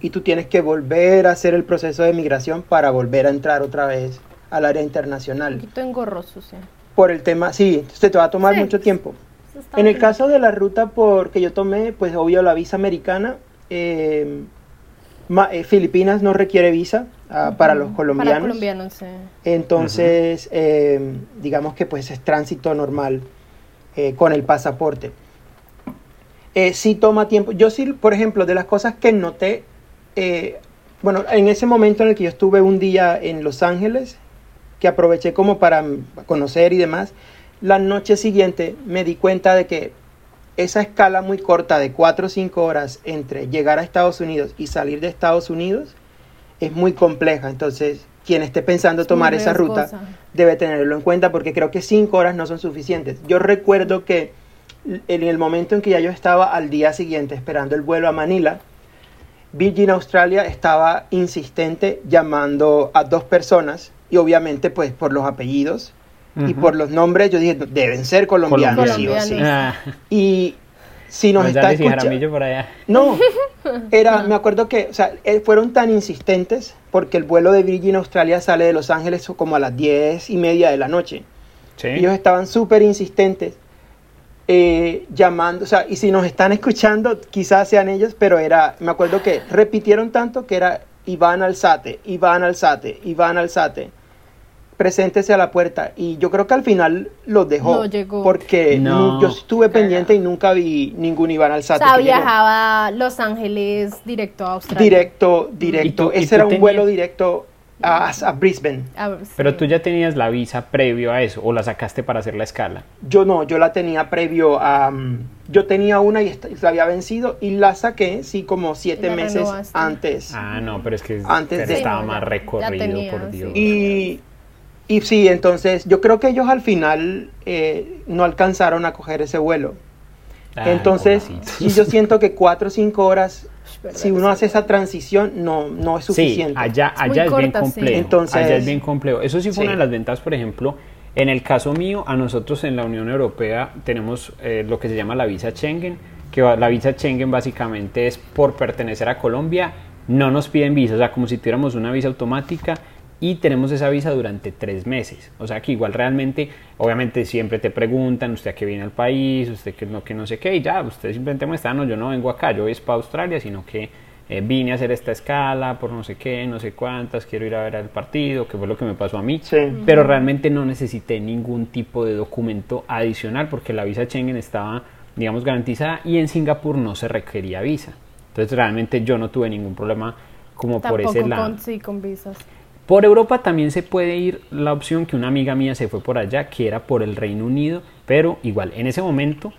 y tú tienes que volver a hacer el proceso de migración para volver a entrar otra vez al área internacional. Un poquito engorroso, sí. Por el tema, sí, se te va a tomar mucho tiempo. En el caso de la ruta por que yo tomé, pues obvio la visa americana, eh, eh, Filipinas no requiere visa ah, para los colombianos. Para colombianos, sí. Entonces, eh, digamos que pues es tránsito normal con el pasaporte. sí toma tiempo. Yo sí, por ejemplo, de las cosas que noté, bueno, en ese momento en el que yo estuve un día en Los Ángeles, que aproveché como para conocer y demás, la noche siguiente me di cuenta de que esa escala muy corta de 4 o 5 horas entre llegar a Estados Unidos y salir de Estados Unidos es muy compleja. Entonces, quien esté pensando tomar esa ruta debe tenerlo en cuenta porque creo que 5 horas no son suficientes. Yo recuerdo que en el momento en que ya yo estaba al día siguiente esperando el vuelo a Manila, Virgin Australia estaba insistente llamando a dos personas y obviamente pues por los apellidos y por los nombres yo dije deben ser colombianos, sí o sí. Ah. Y si nos está escuchando por allá. No, <laughs> era me acuerdo que o sea, eh, fueron tan insistentes porque el vuelo de Virgin Australia sale de Los Ángeles como a las diez y media de la noche. ¿Sí? Ellos estaban súper insistentes. Eh, llamando, o sea, y si nos están escuchando, quizás sean ellos, pero era, me acuerdo que repitieron tanto que era Iván Alzate, Iván Alzate, Iván Alzate preséntese a la puerta. Y yo creo que al final los dejó. No llegó. Porque yo estuve pendiente y nunca vi ningún Iván Alzate. O sea, viajaba a Los Ángeles directo a Australia. Directo, directo. Ese era un vuelo directo a, Brisbane. Pero tú ya tenías la visa previo a eso o la sacaste para hacer la escala. Yo no, yo la tenía previo a... Mm, yo tenía una y se había vencido y la saqué, sí, como siete meses antes. Ah, no, pero es que antes estaba más recorrido, por Dios. Y y sí, entonces yo creo que ellos al final eh, no alcanzaron a coger ese vuelo. entonces, y yo siento que cuatro o cinco horas, <laughs> si uno hace esa transición, no, no es suficiente. Sí, allá, allá es, bien complejo. Entonces, allá es bien complejo. Eso sí fue una de las ventajas, por ejemplo, en el caso mío, a nosotros en la Unión Europea tenemos eh, lo que se llama la visa Schengen, que la visa Schengen básicamente es por pertenecer a Colombia, no nos piden visa, o sea, como si tuviéramos una visa automática y tenemos esa visa durante tres meses. O sea que igual realmente, obviamente siempre te preguntan, usted a qué viene al país, usted que no, que no sé qué, y ya, usted simplemente muestra, no, yo no vengo acá, yo voy para Australia, sino que eh, vine a hacer esta escala por no sé qué, no sé cuántas, quiero ir a ver el partido, que fue lo que me pasó a mí. Pero realmente no necesité ningún tipo de documento adicional porque la visa Schengen estaba, digamos, garantizada y en Singapur no se requería visa. Entonces realmente yo no tuve ningún problema como por ese lado. Con, sí, con visas. Por Europa también se puede ir la opción que una amiga mía se fue por allá, que era por el Reino Unido, pero igual en ese momento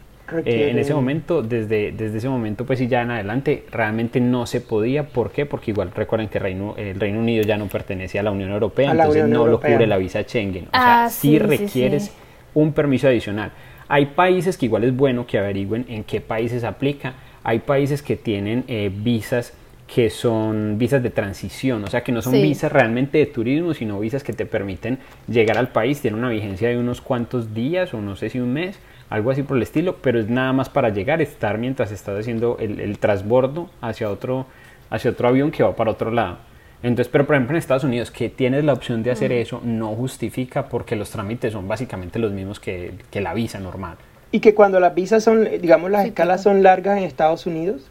eh, en ese momento, desde, desde ese momento, pues y ya en adelante, realmente no se podía. ¿Por qué? Porque igual recuerden que Reino, el Reino Unido ya no pertenece a la Unión Europea, entonces no lo cubre la visa Schengen. O sea, ah, sí, requieres un permiso adicional. Hay países que igual es bueno que averigüen en qué países aplica. Hay países que tienen eh, visas que son visas de transición, o sea que no son visas realmente de turismo, sino visas que te permiten llegar al país, tienen una vigencia de unos cuantos días o no sé si un mes, algo así por el estilo, pero es nada más para llegar, estar mientras estás haciendo el, el transbordo hacia otro, hacia otro avión que va para otro lado. Entonces, pero por ejemplo en Estados Unidos, que tienes la opción de hacer eso, no justifica porque los trámites son básicamente los mismos que, que la visa normal. Y que cuando las visas son, digamos, las escalas son largas en Estados Unidos,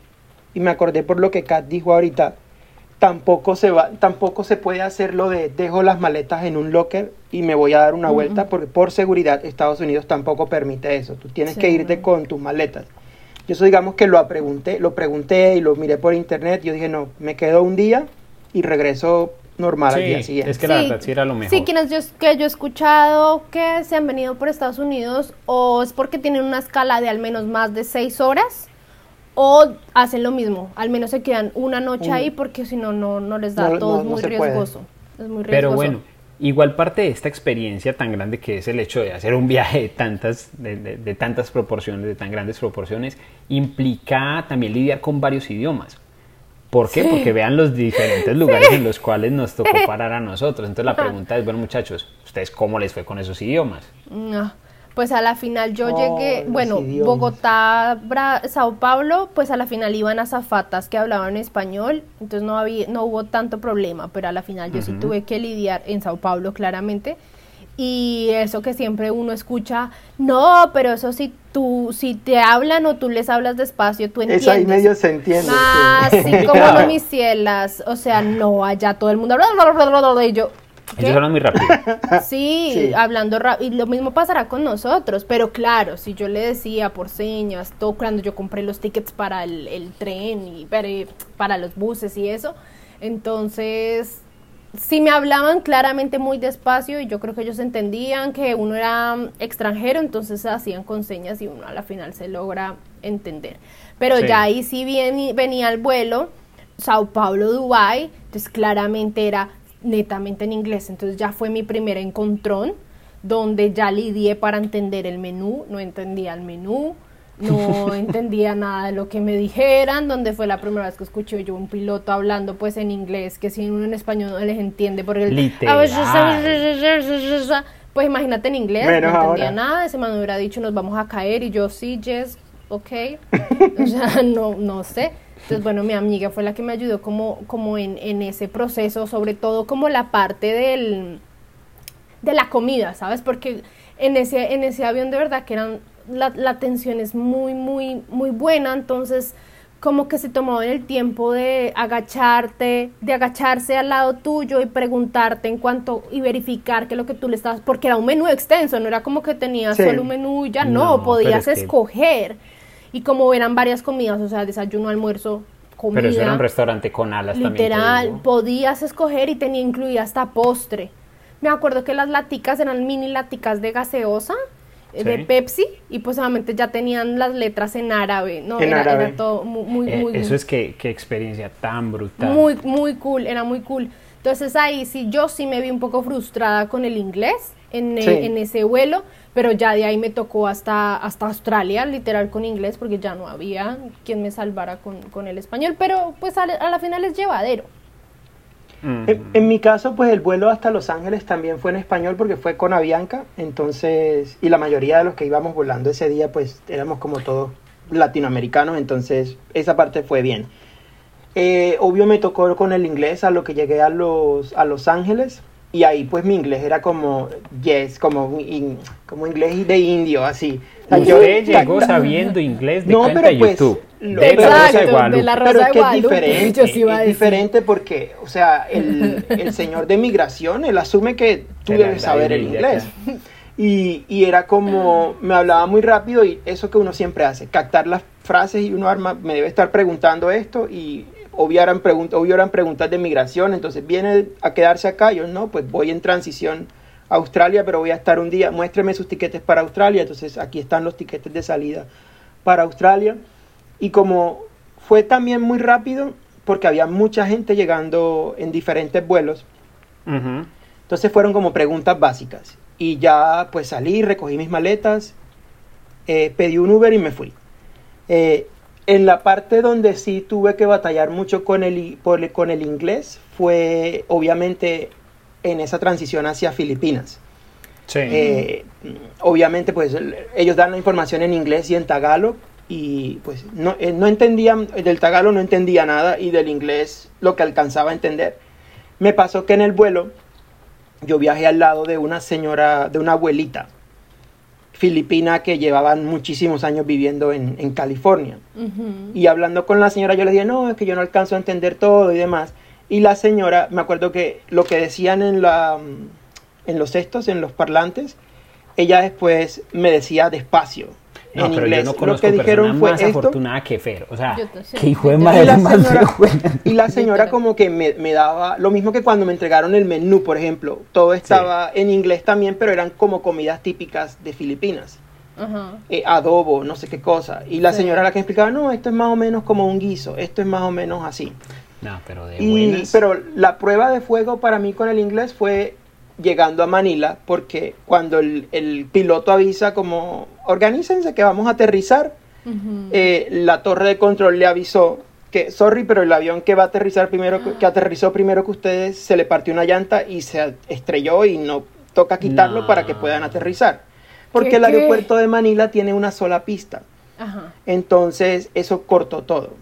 y me acordé por lo que Kat dijo ahorita, tampoco se va, tampoco se puede hacer lo de dejo las maletas en un locker y me voy a dar una vuelta porque por seguridad Estados Unidos tampoco permite eso. Tú tienes que irte con tus maletas. Yo eso digamos que lo pregunté, lo pregunté y lo miré por internet. Yo dije, no, me quedo un día y regreso normal al día siguiente. Es que la verdad sí era lo mejor. Sí, quienes yo, que yo he escuchado que se han venido por Estados Unidos o es porque tienen una escala de al menos más de seis horas o hacen lo mismo, al menos se quedan una noche ahí porque si no, no les da, todo es muy riesgoso. Es muy riesgoso. Pero bueno, igual parte de esta experiencia tan grande que es el hecho de hacer un viaje de tantas, de, tantas proporciones, de tan grandes proporciones, implica también lidiar con varios idiomas. ¿Por qué? Porque vean los diferentes lugares en los cuales nos tocó parar a nosotros. Entonces la pregunta es, bueno muchachos, ¿ustedes cómo les fue con esos idiomas? No. Pues a la final yo llegué, bueno, Bogotá, Sao Paulo, pues a la final iban a zafatas que hablaban español, entonces no había, no hubo tanto problema, pero a la final yo sí tuve que lidiar en Sao Paulo claramente. Y eso que siempre uno escucha, no, pero eso si tú, si te hablan o tú les hablas despacio, tú entiendes. Eso ahí medio se entiende. Ah, <laughs> sí, como no mis cielas, o sea, no, allá todo el mundo y yo, ellos hablan muy rápido. <laughs> Sí, hablando rápido. Y lo mismo pasará con nosotros. Pero claro, si yo le decía por señas, todo cuando yo compré los tickets para el, tren y para, los buses y eso, entonces si me hablaban claramente muy despacio y yo creo que ellos entendían que uno era extranjero, entonces hacían con señas y uno a la final se logra entender. Pero ya ahí sí venía el vuelo, Sao Paulo, Dubai, entonces claramente era netamente en inglés. Entonces ya fue mi primer encontrón donde ya lidié para entender el menú, no entendía el menú, no <laughs> entendía nada de lo que me dijeran, donde fue la primera vez que escuché yo un piloto hablando pues en inglés, que si uno en español no les entiende, porque el... <laughs> Pues imagínate en inglés, no entendía nada, ese man me hubiera dicho nos vamos a caer y yo sí, yes, ok, <laughs> o sea, no, no sé. Entonces, bueno, mi amiga fue la que me ayudó como, como en, en ese proceso, sobre todo como la parte del, de la comida, ¿sabes? Porque en ese, en ese avión de verdad que eran, la, la atención es muy, muy, muy buena, entonces como que se tomaban el tiempo de agacharte, de agacharse al lado tuyo y preguntarte en cuanto y verificar que lo que tú le estabas, porque era un menú extenso, no era como que tenías solo un menú y ya no, podías escoger. Y como eran varias comidas, o sea, desayuno, almuerzo, comida. Pero eso era un restaurante con alas literal, también. podías escoger y tenía incluida hasta postre. Me acuerdo que las laticas eran mini laticas de gaseosa, eh, de Pepsi, y pues obviamente ya tenían las letras en árabe, ¿no? era, todo muy, muy, eh, Eso es que, qué experiencia tan brutal. Muy, muy cool, era muy cool. Entonces ahí sí, yo sí me vi un poco frustrada con el inglés en, en ese vuelo, pero ya de ahí me tocó hasta, hasta Australia, literal con inglés, porque ya no había quien me salvara con, el español, pero pues a, la final es llevadero. En, mi caso, pues el vuelo hasta Los Ángeles también fue en español porque fue con Avianca, entonces, y la mayoría de los que íbamos volando ese día, pues éramos como todos latinoamericanos, entonces esa parte fue bien. Eh, obvio me tocó con el inglés a lo que llegué a Los, a los Ángeles, y ahí pues mi inglés era como yes, como, como inglés de indio, así. Usted llegó sabiendo inglés de no, pero pues, YouTube. de, la Rosa de Guadalupe. De la Rosa pero es que es diferente, es diferente porque, o sea, el, el, señor de migración, él asume que tú debes saber el inglés. Y, y, era como, me hablaba muy rápido y eso que uno siempre hace, captar las frases y uno arma, me debe estar preguntando esto y obvio eran, preguntas de migración, entonces viene a quedarse acá, yo no, pues voy en transición a Australia, pero voy a estar un día, muéstreme sus tiquetes para Australia, entonces aquí están los tiquetes de salida para Australia. Y como fue también muy rápido, porque había mucha gente llegando en diferentes vuelos, entonces fueron como preguntas básicas. Y ya pues salí, recogí mis maletas, eh, pedí un Uber y me fui. Eh, en la parte donde sí tuve que batallar mucho con el, con el inglés fue obviamente en esa transición hacia Filipinas. Sí. Eh, obviamente pues ellos dan la información en inglés y en tagalo y pues no, eh, no entendían, del tagalo no entendía nada y del inglés lo que alcanzaba a entender. Me pasó que en el vuelo yo viajé al lado de una señora, de una abuelita filipina que llevaban muchísimos años viviendo en, en California. Y hablando con la señora yo le dije, no, es que yo no alcanzo a entender todo y demás. Y la señora, me acuerdo que lo que decían en, la, en los textos, en los parlantes, ella después me decía despacio no, pero Yo no conozco lo que dijeron fue más afortunada que Fer. O sea, que hijo de madre <laughs> y la señora, y la señora como que me, me, daba lo mismo que cuando me entregaron el menú, por ejemplo. Todo estaba en inglés también, pero eran como comidas típicas de Filipinas. Eh, adobo, no sé qué cosa. Y la señora la que explicaba, no, esto es más o menos como un guiso, esto es más o menos así. No, pero de y, Pero la prueba de fuego para mí con el inglés fue llegando a Manila, porque cuando el, piloto avisa como, organícense que vamos a aterrizar, eh, la torre de control le avisó que, sorry, pero el avión que va a aterrizar primero, que aterrizó primero que ustedes, se le partió una llanta y se estrelló y no toca quitarlo para que puedan aterrizar. Porque el aeropuerto de Manila tiene una sola pista. Entonces eso cortó todo.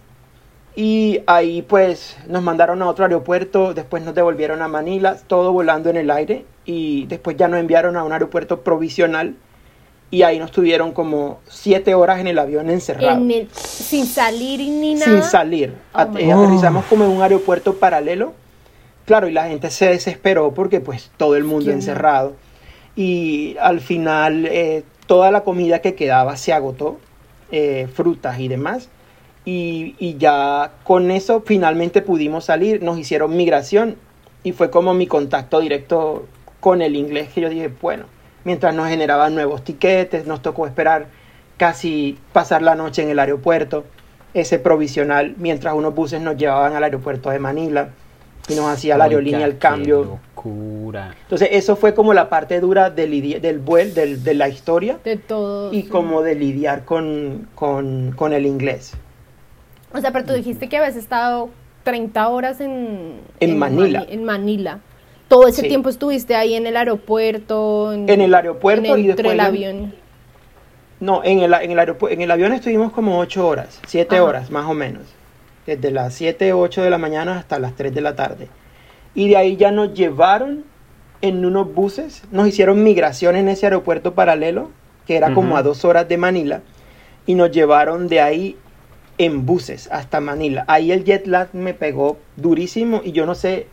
Y ahí pues nos mandaron a otro aeropuerto, después nos devolvieron a Manila, todo volando en el aire y después ya nos enviaron a un aeropuerto provisional y ahí nos tuvieron como siete horas en el avión encerrados. sin salir ni nada. Sin salir. Oh aterrizamos como en un aeropuerto paralelo. Claro, y la gente se desesperó porque pues todo el mundo encerrado. Y al final eh, toda la comida que quedaba se agotó, eh, frutas y demás y, ya con eso finalmente pudimos salir, nos hicieron migración y fue como mi contacto directo con el inglés que yo dije, bueno, mientras nos generaban nuevos tiquetes, nos tocó esperar casi pasar la noche en el aeropuerto, ese provisional, mientras unos buses nos llevaban al aeropuerto de Manila y nos hacía la aerolínea el cambio. Locura. Entonces eso fue como la parte dura del, del vuelo, del, de la historia. De todo. Y como de lidiar con, con, con el inglés. O sea, pero tú dijiste que habías estado 30 horas en, en, Manila. en Manila. Todo ese tiempo estuviste ahí en el aeropuerto. En, el aeropuerto y después. el avión. No, en el, en, el en el avión estuvimos como 8 horas, 7 horas más o menos. Desde las 7, 8 de la mañana hasta las 3 de la tarde. Y de ahí ya nos llevaron en unos buses, nos hicieron migración en ese aeropuerto paralelo, que era como a dos horas de Manila, y nos llevaron de ahí en buses hasta Manila. Ahí el jet lag me pegó durísimo y yo no sé,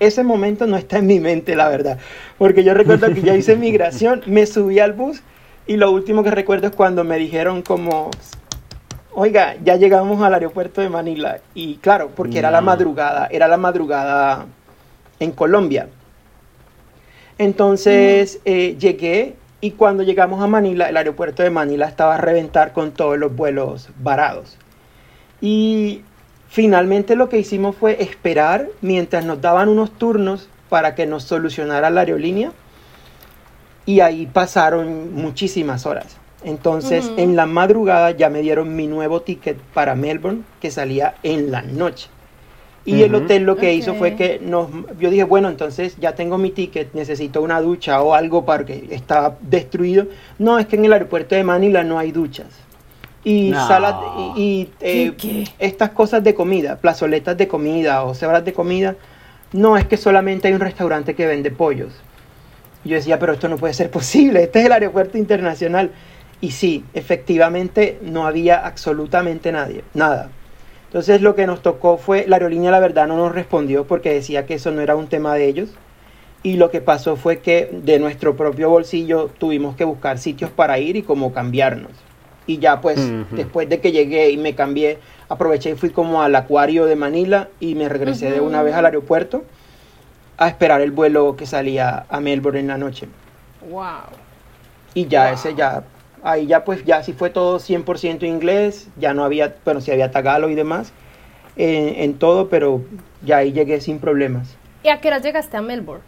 ese momento no está en mi mente, la verdad. Porque yo recuerdo que ya hice <laughs> migración, me subí al bus y lo último que recuerdo es cuando me dijeron como, oiga, ya llegamos al aeropuerto de Manila. Y claro, porque era la madrugada, era la madrugada en Colombia. Entonces eh, llegué y cuando llegamos a Manila, el aeropuerto de Manila estaba a reventar con todos los vuelos varados. Y finalmente lo que hicimos fue esperar mientras nos daban unos turnos para que nos solucionara la aerolínea. Y ahí pasaron muchísimas horas. Entonces, en la madrugada ya me dieron mi nuevo ticket para Melbourne, que salía en la noche. Y el hotel lo que hizo fue que nos, yo dije, bueno, entonces ya tengo mi ticket, necesito una ducha o algo para que estaba destruido. No, es que en el aeropuerto de Manila no hay duchas y y, eh, estas cosas de comida, plazoletas de comida o cebras de comida, no, es que solamente hay un restaurante que vende pollos. yo decía, pero esto no puede ser posible, este es el aeropuerto internacional. Y sí, efectivamente no había absolutamente nadie, nada. Entonces lo que nos tocó fue, la aerolínea la verdad no nos respondió porque decía que eso no era un tema de ellos. Y lo que pasó fue que de nuestro propio bolsillo tuvimos que buscar sitios para ir y como cambiarnos. Y ya pues después de que llegué y me cambié, aproveché y fui como al acuario de Manila y me regresé de una vez al aeropuerto a esperar el vuelo que salía a Melbourne en la noche. Wow. Y ya ese ya ahí ya pues ya sí fue todo 100% inglés, ya no había, bueno, sí había tagalo y demás eh, en todo, pero ya ahí llegué sin problemas. ¿Y a qué hora llegaste a Melbourne?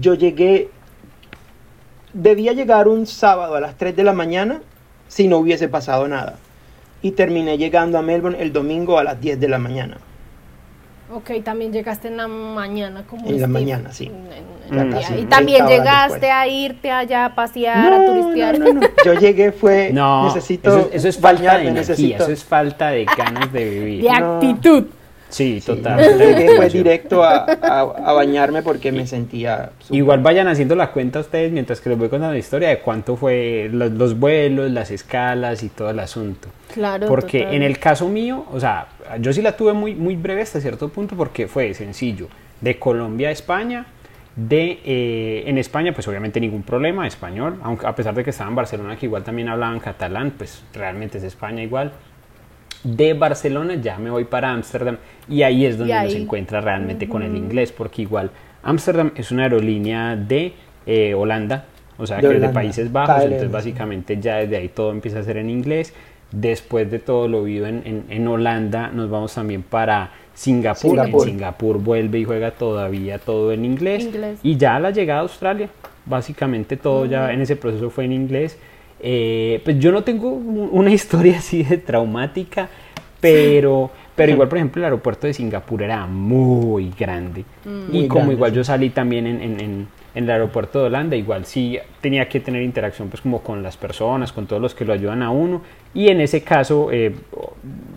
Yo llegué, debía llegar un sábado a las 3 de la mañana si no hubiese pasado nada. Y terminé llegando a Melbourne el domingo a las 10 de la mañana. Ok, también llegaste en la mañana como En la mañana, sí. y también llegaste a irte allá a pasear, a turistear. No, no, no. Yo llegué fue, no, necesito eso, es falta de energía, eso es falta de ganas de vivir. De actitud. Sí, total. Fue directo a, a, bañarme porque me sentía... Igual vayan haciendo la cuenta ustedes mientras que les voy contando la historia de cuánto fue los, vuelos, las escalas y todo el asunto. Claro. Porque en el caso mío, o sea, yo sí la tuve muy, muy breve hasta cierto punto porque fue sencillo. De Colombia a España, de eh, en España pues obviamente ningún problema español aunque a pesar de que estaba en Barcelona que igual también hablaban catalán pues realmente es España igual de Barcelona ya me voy para Ámsterdam y ahí es donde se encuentra realmente con el inglés, porque igual Ámsterdam es una aerolínea de eh, Holanda, o sea, que es de Países Bajos, entonces básicamente ya desde ahí todo empieza a ser en inglés. Después de todo lo vivo en, en, Holanda, nos vamos también para Singapur. En Singapur vuelve y juega todavía todo en inglés. Y ya a la llegada a Australia, básicamente todo ya en ese proceso fue en inglés. Eh, pues yo no tengo una <laughs> historia así de traumática, pero, pero igual, por ejemplo, el aeropuerto de Singapur era muy grande. Mm. y como igual yo salí también en, en, en, el aeropuerto de Holanda, igual sí tenía que tener interacción pues como con las personas, con todos los que lo ayudan a uno. Y en ese caso, eh,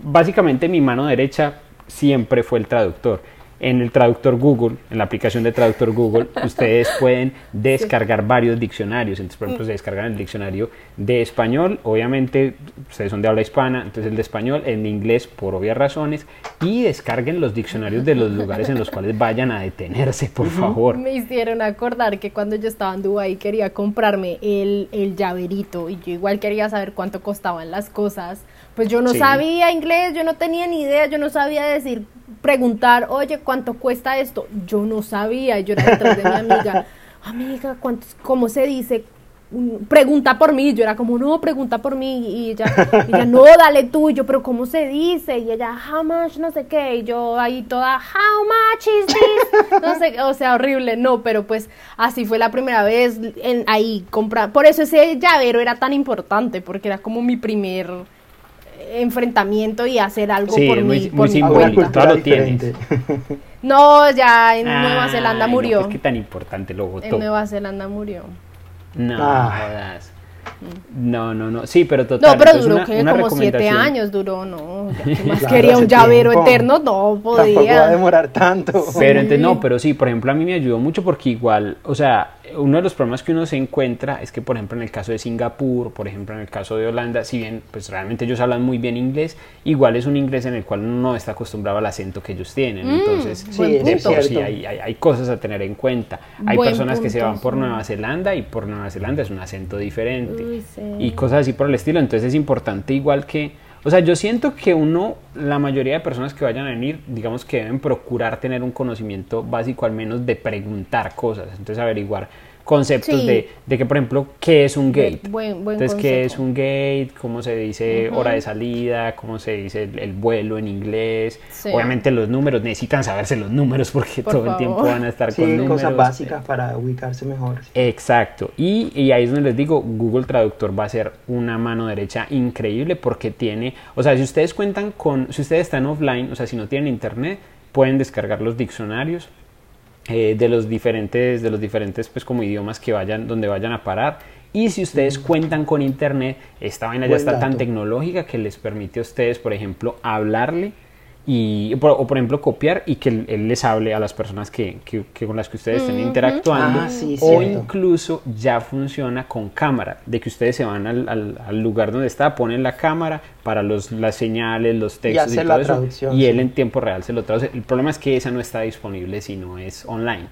básicamente mi mano derecha siempre fue el traductor en el traductor Google, en la aplicación de traductor Google, <laughs> ustedes pueden descargar varios diccionarios. Entonces, por ejemplo, se descargan el diccionario de español, obviamente ustedes son de habla hispana, entonces el de español, en inglés por obvias razones, y descarguen los diccionarios de los lugares en los cuales vayan a detenerse, por favor. Me hicieron acordar que cuando yo estaba en Dubái quería comprarme el, el llaverito y yo igual quería saber cuánto costaban las cosas. Pues yo no sabía inglés, yo no tenía ni idea, yo no sabía decir preguntar, oye, ¿cuánto cuesta esto? Yo no sabía, yo era detrás de mi amiga, <laughs> amiga, ¿cómo se dice? Pregunta por mí, yo era como, no, pregunta por mí, y ella, ella no, dale tú, y yo, pero ¿cómo se dice? Y ella, how much, no sé qué, y yo ahí toda, how much is this? No sé, o sea, horrible, no, pero pues así fue la primera vez en, ahí comprar, por eso ese llavero era tan importante, porque era como mi primer enfrentamiento y hacer algo por mí. Por mi No, ya en Nueva Zelanda murió. Pues, qué tan importante lo votó. En Nueva Zelanda murió. No, ah. No, no, no. Sí, pero total. No, pero duró que como siete años duró, no. <laughs> más quería un llavero eterno, no podía. Tampoco va a demorar tanto. Pero no, pero sí, por ejemplo, a mí me ayudó mucho porque igual, o sea, uno de los problemas que uno se encuentra es que, por ejemplo, en el caso de Singapur, por ejemplo, en el caso de Holanda, si bien, pues realmente ellos hablan muy bien inglés, igual es un inglés en el cual uno no está acostumbrado al acento que ellos tienen. Mm, Entonces, sí, sí hay, hay, cosas a tener en cuenta. Hay personas que se van por Nueva Zelanda y por Nueva Zelanda es un acento diferente. Y cosas así por el estilo. Entonces es importante igual que o sea, yo siento que uno, la mayoría de personas que vayan a venir, digamos que deben procurar tener un conocimiento básico al menos de preguntar cosas, entonces averiguar conceptos de, de, que, por ejemplo, ¿qué es un gate? Entonces, ¿qué es un gate? ¿Cómo se dice hora de salida? ¿Cómo se dice el, vuelo en inglés? Obviamente los números, necesitan saberse los números porque todo el tiempo van a estar con números. cosas básicas para ubicarse mejor. Exacto. Y, y ahí es donde les digo, Google Traductor va a ser una mano derecha increíble porque tiene, o sea, si ustedes cuentan con, si ustedes están offline, o sea, si no tienen internet, pueden descargar los diccionarios eh, de los diferentes, de los diferentes pues como idiomas que vayan, donde vayan a parar. Y si ustedes cuentan con internet, esta vaina ya está tan tecnológica que les permite a ustedes, por ejemplo, hablarle y, o por ejemplo copiar y que él, les hable a las personas que, que, con las que ustedes estén interactuando Ah, sí, o cierto. incluso ya funciona con cámara de que ustedes se van al, al- al lugar donde está ponen la cámara para los, las señales los textos y, todo eso y él sí. en tiempo real se lo traduce el problema es que esa no está disponible si no es online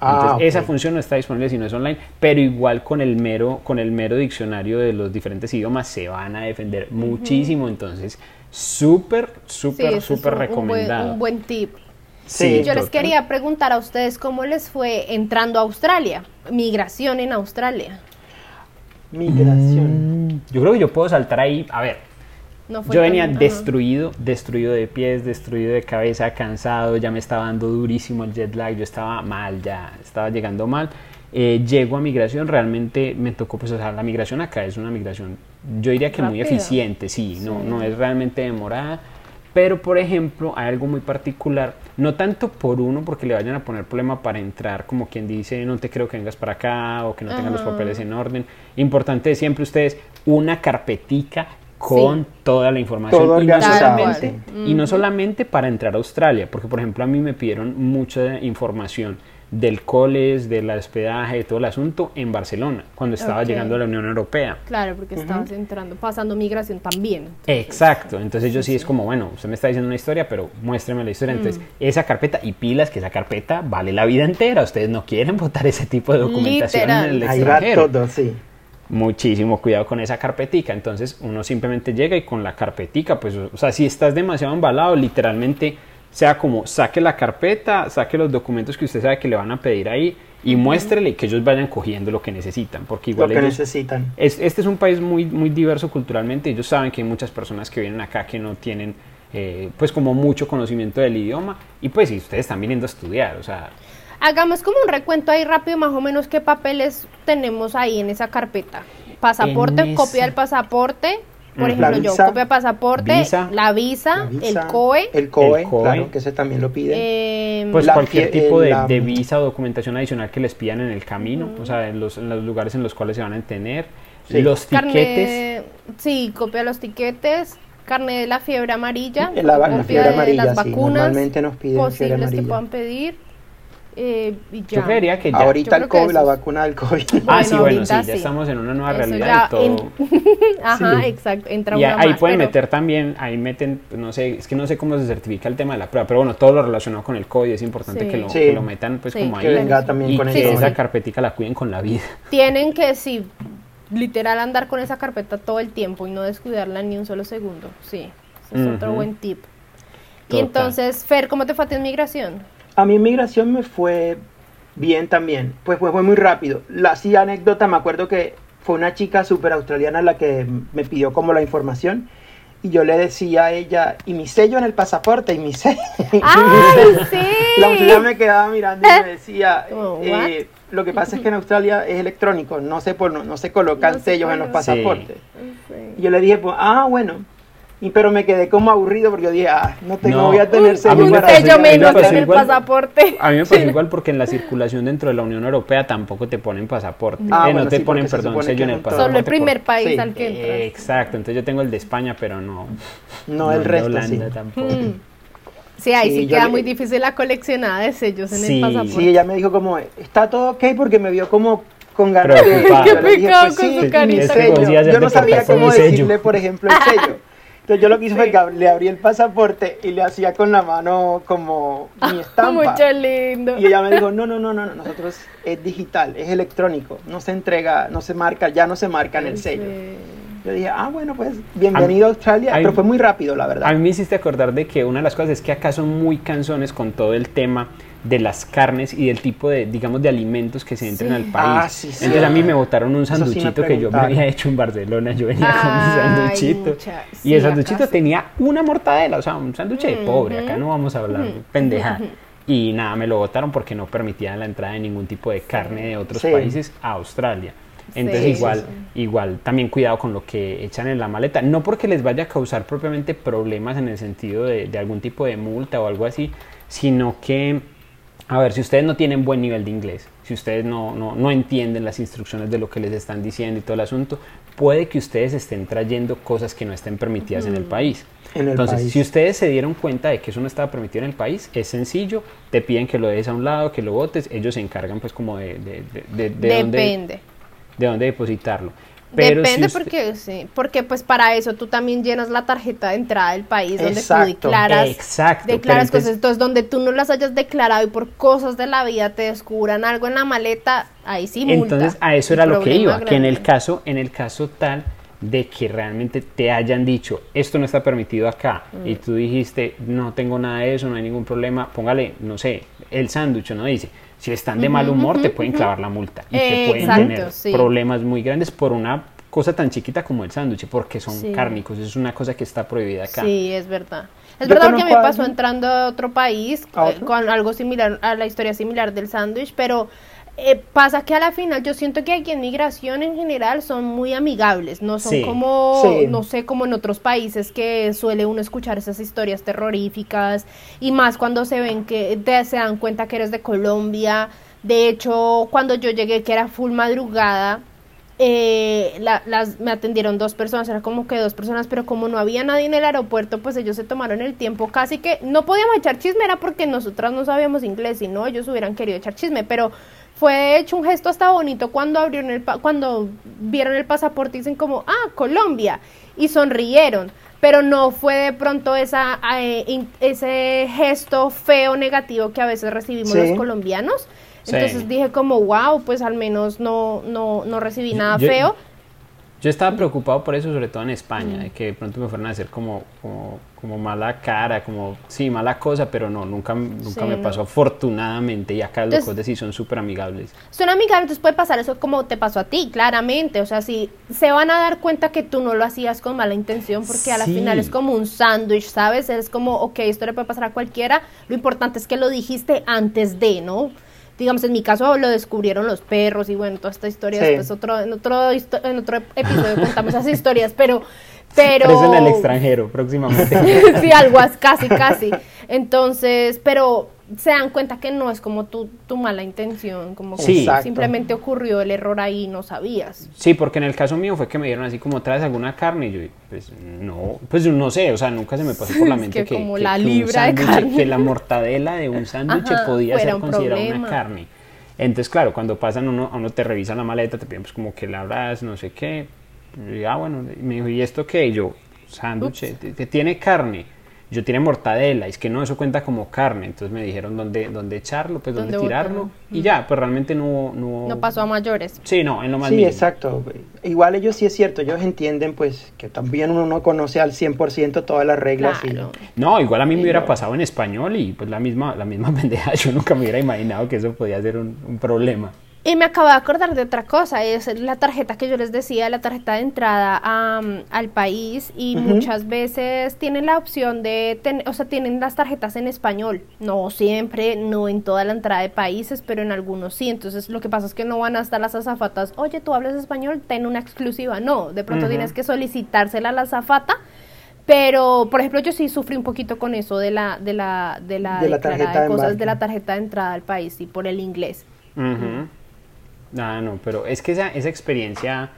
Ah, entonces, ok. esa función no está disponible si no es online, pero igual con el mero, con el mero diccionario de los diferentes idiomas se van a defender muchísimo. Entonces, súper, súper, súper un- un buen- recomendado. Un buen, tip. Sí, Yo les quería preguntar a ustedes cómo les fue entrando a Australia, migración en Australia. Migración. Mm, Yo creo que yo puedo saltar ahí. A ver, No fue yo tan- venía ajá. destruido, destruido de pies, destruido de cabeza, cansado, ya me estaba dando durísimo el jet lag, yo estaba mal, ya estaba llegando mal. Eh, llego a migración, realmente me tocó, pues, o sea, la migración acá es una migración, yo diría que muy eficiente, sí, No, no es realmente demorada. Pero, por ejemplo, hay algo muy particular, no tanto por uno, porque le vayan a poner problema para entrar, como quien dice, no te creo que vengas para acá o que no tengan los papeles en orden. Importante siempre ustedes, una carpetica con Sí. toda la información. Todo y, no organizado, solamente, sí. y no solamente para entrar a Australia, porque, por ejemplo, a mí me pidieron mucha información del coles, del hospedaje, de todo el asunto en Barcelona, cuando estaba llegando a la Unión Europea. Claro, porque estabas entrando, pasando migración también. Exacto, entonces yo sí, es como, bueno, usted me está diciendo una historia, pero muéstreme la historia. Entonces, esa carpeta y pilas, que esa carpeta vale la vida entera. Ustedes no quieren votar ese tipo de documentación Literal. en el Ahí va extranjero. todo, sí. Muchísimo cuidado con esa carpetica. Entonces, uno simplemente llega y con la carpetica, pues, o sea, si estás demasiado embalado, literalmente sea como saque la carpeta, saque los documentos que usted sabe que le van a pedir ahí y muéstrele que ellos vayan cogiendo lo que necesitan, porque Lo igual que ellos necesitan. es- este es un país muy, muy diverso culturalmente. Ellos saben que hay muchas personas que vienen acá que no tienen, eh, pues, como mucho conocimiento del idioma. Y pues, si ustedes están viniendo a estudiar, o sea, Hagamos como un recuento ahí rápido, más o menos qué papeles tenemos ahí en esa carpeta. Pasaporte, copia del pasaporte. Por Ujú. ejemplo, yo copia de pasaporte, Visa. la visa, La visa, el COE, El COE, El COE. claro, que ese también lo piden. em, pues La cualquier tipo de, la- de visa o documentación adicional que les pidan en el camino, o sea, en los, en los lugares en los cuales se van a tener. Sí. Los carne, tiquetes. sí, copia de los tiquetes, carne de la fiebre amarilla, La, fiebre de amarilla, las sí. vacunas Normalmente nos piden fiebre posibles que amarilla. puedan pedir. Eh, y ya. Yo creería que ya. Ahorita el COVID, la vacuna del COVID. <laughs> Ah, sí, Bueno, sí, ya sí. estamos en una nueva Eso realidad y todo. en- <laughs> Ajá, Sí. exacto. Entra Y una ahí más, pueden pero- meter también, ahí meten, pues, no sé, es que no sé cómo se certifica el tema de la prueba, pero bueno, todo lo relacionado con el código es importante Sí. que, lo, Sí. que lo metan pues Sí, como ahí. que venga también y con que el esa carpetica la cuiden con la vida. Tienen que, sí, literal andar con esa carpeta todo el tiempo y no descuidarla ni un solo segundo. Sí, ese es otro buen tip. Y entonces, Fer, ¿cómo te fue a ti en migración? A mí en migración me fue bien también, pues fue, fue muy rápido. La sí anécdota, me acuerdo que fue una chica súper australiana la que me pidió como la información y yo le decía a ella, y mi sello en el pasaporte, y mi sello. ¡Ay, <laughs> sí! La me quedaba mirando y me decía, <laughs> eh, lo que pasa es que en Australia es electrónico, no se, pon- no, se colocan No se sellos en los pasaportes. Sí. Y yo le dije, pues, ah, bueno. Y, pero me quedé como aburrido porque yo dije, ah, no, tengo, No. voy a tener sello para menos en el igual. pasaporte. A mí me pasó igual porque en la circulación dentro de la Unión Europea tampoco te ponen pasaporte. Ah, Eh, no te sí, ponen, perdón, sello en el pasaporte. Solo el primer por- país Sí. al que entras. Eh, Exacto, entonces yo tengo el de España, pero no. No, el de resto, Holanda sí. tampoco. Mm. Sí, ahí sí, Sí, queda le- muy difícil la coleccionada de sellos en Sí. el pasaporte. Sí, ella me dijo como, está todo ok porque me vio como con ganas de... Qué <laughs> dije, picado pues, con su carita. Yo no sabía cómo decirle, por ejemplo, el sello. <laughs> Entonces yo lo que hice fue que le abrí el pasaporte y le hacía con la mano como mi estampa. Mucho lindo. Y ella me dijo, no, no, no, no, no, nosotros es digital, es electrónico, no se entrega, no se marca, ya no se marca en el sello. Yo dije, ah, bueno, pues bienvenido a Australia, pero fue muy rápido, la verdad. A mí me hiciste acordar de que una de las cosas es que acá son muy canzones con todo el tema de las carnes y del tipo de, digamos, de alimentos que se entran Sí. al país. Ah, sí, sí. Entonces a mí me botaron un sanduchito que yo me había hecho en Barcelona. Yo venía con mi sanduchito. y el sanduchito tenía una mortadela, o sea, un sándwich de pobre. Acá no vamos a hablar pendeja. Y nada, me lo botaron porque no permitían la entrada de ningún tipo de carne de otros países a Australia. Entonces Sí, igual, sí, igual también cuidado con lo que echan en la maleta, no porque les vaya a causar propiamente problemas en el sentido de, de algún tipo de multa o algo así, sino que, a ver, si ustedes no tienen buen nivel de inglés, si ustedes no, no, no entienden las instrucciones de lo que les están diciendo y todo el asunto, puede que ustedes estén trayendo cosas que no estén permitidas en el país. Entonces, si ustedes se dieron cuenta de que eso no estaba permitido en el país, es sencillo, te piden que lo dejes a un lado, que lo votes, ellos se encargan pues como de, de, de, de dónde, de dónde depositarlo. Depende porque sí, porque pues para eso tú también llenas la tarjeta de entrada del país donde tú declaras, declaras cosas, entonces donde tú no las hayas declarado y por cosas de la vida te descubran algo en la maleta, ahí sí multa. Entonces a eso era lo que iba, que en el caso, en el caso tal de que realmente te hayan dicho esto no está permitido acá y mm. tú dijiste no tengo nada de eso, no hay ningún problema, póngale, no sé, el sándwich, ¿no? Dice, si están de mal humor, te pueden clavar la multa y te pueden tener problemas muy grandes por una cosa tan chiquita como el sándwich, porque son cárnicos, es una cosa que está prohibida acá. Sí, es verdad. Es verdad que me pasó entrando a otro país con algo similar, a la historia similar del sándwich, pero eh, pasa que a la final yo siento que aquí en migración en general son muy amigables, no son como, no sé, como en otros países que suele uno escuchar esas historias terroríficas y más cuando se ven que te, se dan cuenta que eres de Colombia. De hecho, cuando yo llegué que era full madrugada, eh, las, me atendieron dos personas, era como que dos personas, pero como no había nadie en el aeropuerto, pues ellos se tomaron el tiempo casi que no podíamos echar chisme, era porque nosotras no sabíamos inglés y no, ellos hubieran querido echar chisme, pero fue hecho un gesto hasta bonito cuando abrieron el cuando vieron el pasaporte y dicen como ah Colombia y sonrieron. Pero no fue de pronto esa eh, ese gesto feo negativo que a veces recibimos los colombianos. Entonces dije como wow pues al menos no no no recibí nada feo yo estaba preocupado por eso, sobre todo en España, de que de pronto me fueran a hacer como, como, mala cara, como, sí, mala cosa, pero no, nunca, nunca me pasó afortunadamente y acá los de sí son súper amigables. Son amigables, entonces puede pasar eso como te pasó a ti, claramente, o sea, si se van a dar cuenta que tú no lo hacías con mala intención, porque a la final es como un sándwich, ¿sabes? Es como, ok, esto le puede pasar a cualquiera, lo importante es que lo dijiste antes de, ¿no? Digamos, en mi caso lo descubrieron los perros y bueno, toda esta historia, después otro, en, otro, en otro episodio contamos esas historias, pero... Pero... es en el extranjero próximamente. <laughs> sí, algo casi, casi. Entonces, pero se dan cuenta que no es como tu, tu mala intención, como que simplemente ocurrió el error ahí y no sabías. Sí, porque en el caso mío fue que me dieron así como traes alguna carne y yo, pues no, pues no sé, o sea, nunca se me pasó por la <laughs> mente que, como la libra de carne. que la mortadela de un sándwich podía ser considerada una carne. Entonces, claro, cuando pasan uno, uno te revisa la maleta, te piden pues como que la abras, no sé qué. Y, ah, bueno, me dijo, ¿y esto qué? Y yo, sándwich, que tiene carne yo tiene mortadela, y es que no, eso cuenta como carne, entonces me dijeron dónde, dónde echarlo, pues dónde, tirarlo, y ya, pues realmente no, no... No pasó a mayores. Sí, no, en lo más Sí, exacto. Igual ellos sí es cierto, ellos entienden pues que también uno no conoce al 100% todas las reglas. No, igual a mí me hubiera pasado en español y pues la misma, la misma <laughs> pendeja, yo nunca me hubiera imaginado que eso podía ser un, un problema. Y me acabo de acordar de otra cosa, es la tarjeta que yo les decía, la tarjeta de entrada al país y muchas veces tienen la opción de, tener, o sea, tienen las tarjetas en español, no siempre, no en toda la entrada de países, pero en algunos sí, entonces lo que pasa es que no van hasta las azafatas, oye, tú hablas español, ten una exclusiva, no, de pronto tienes que solicitársela a la azafata pero por ejemplo yo sí sufrí un poquito con eso de la de la de la, de tarjeta de cosas de la tarjeta de entrada al país y por el inglés Ah, no, pero es que esa, esa experiencia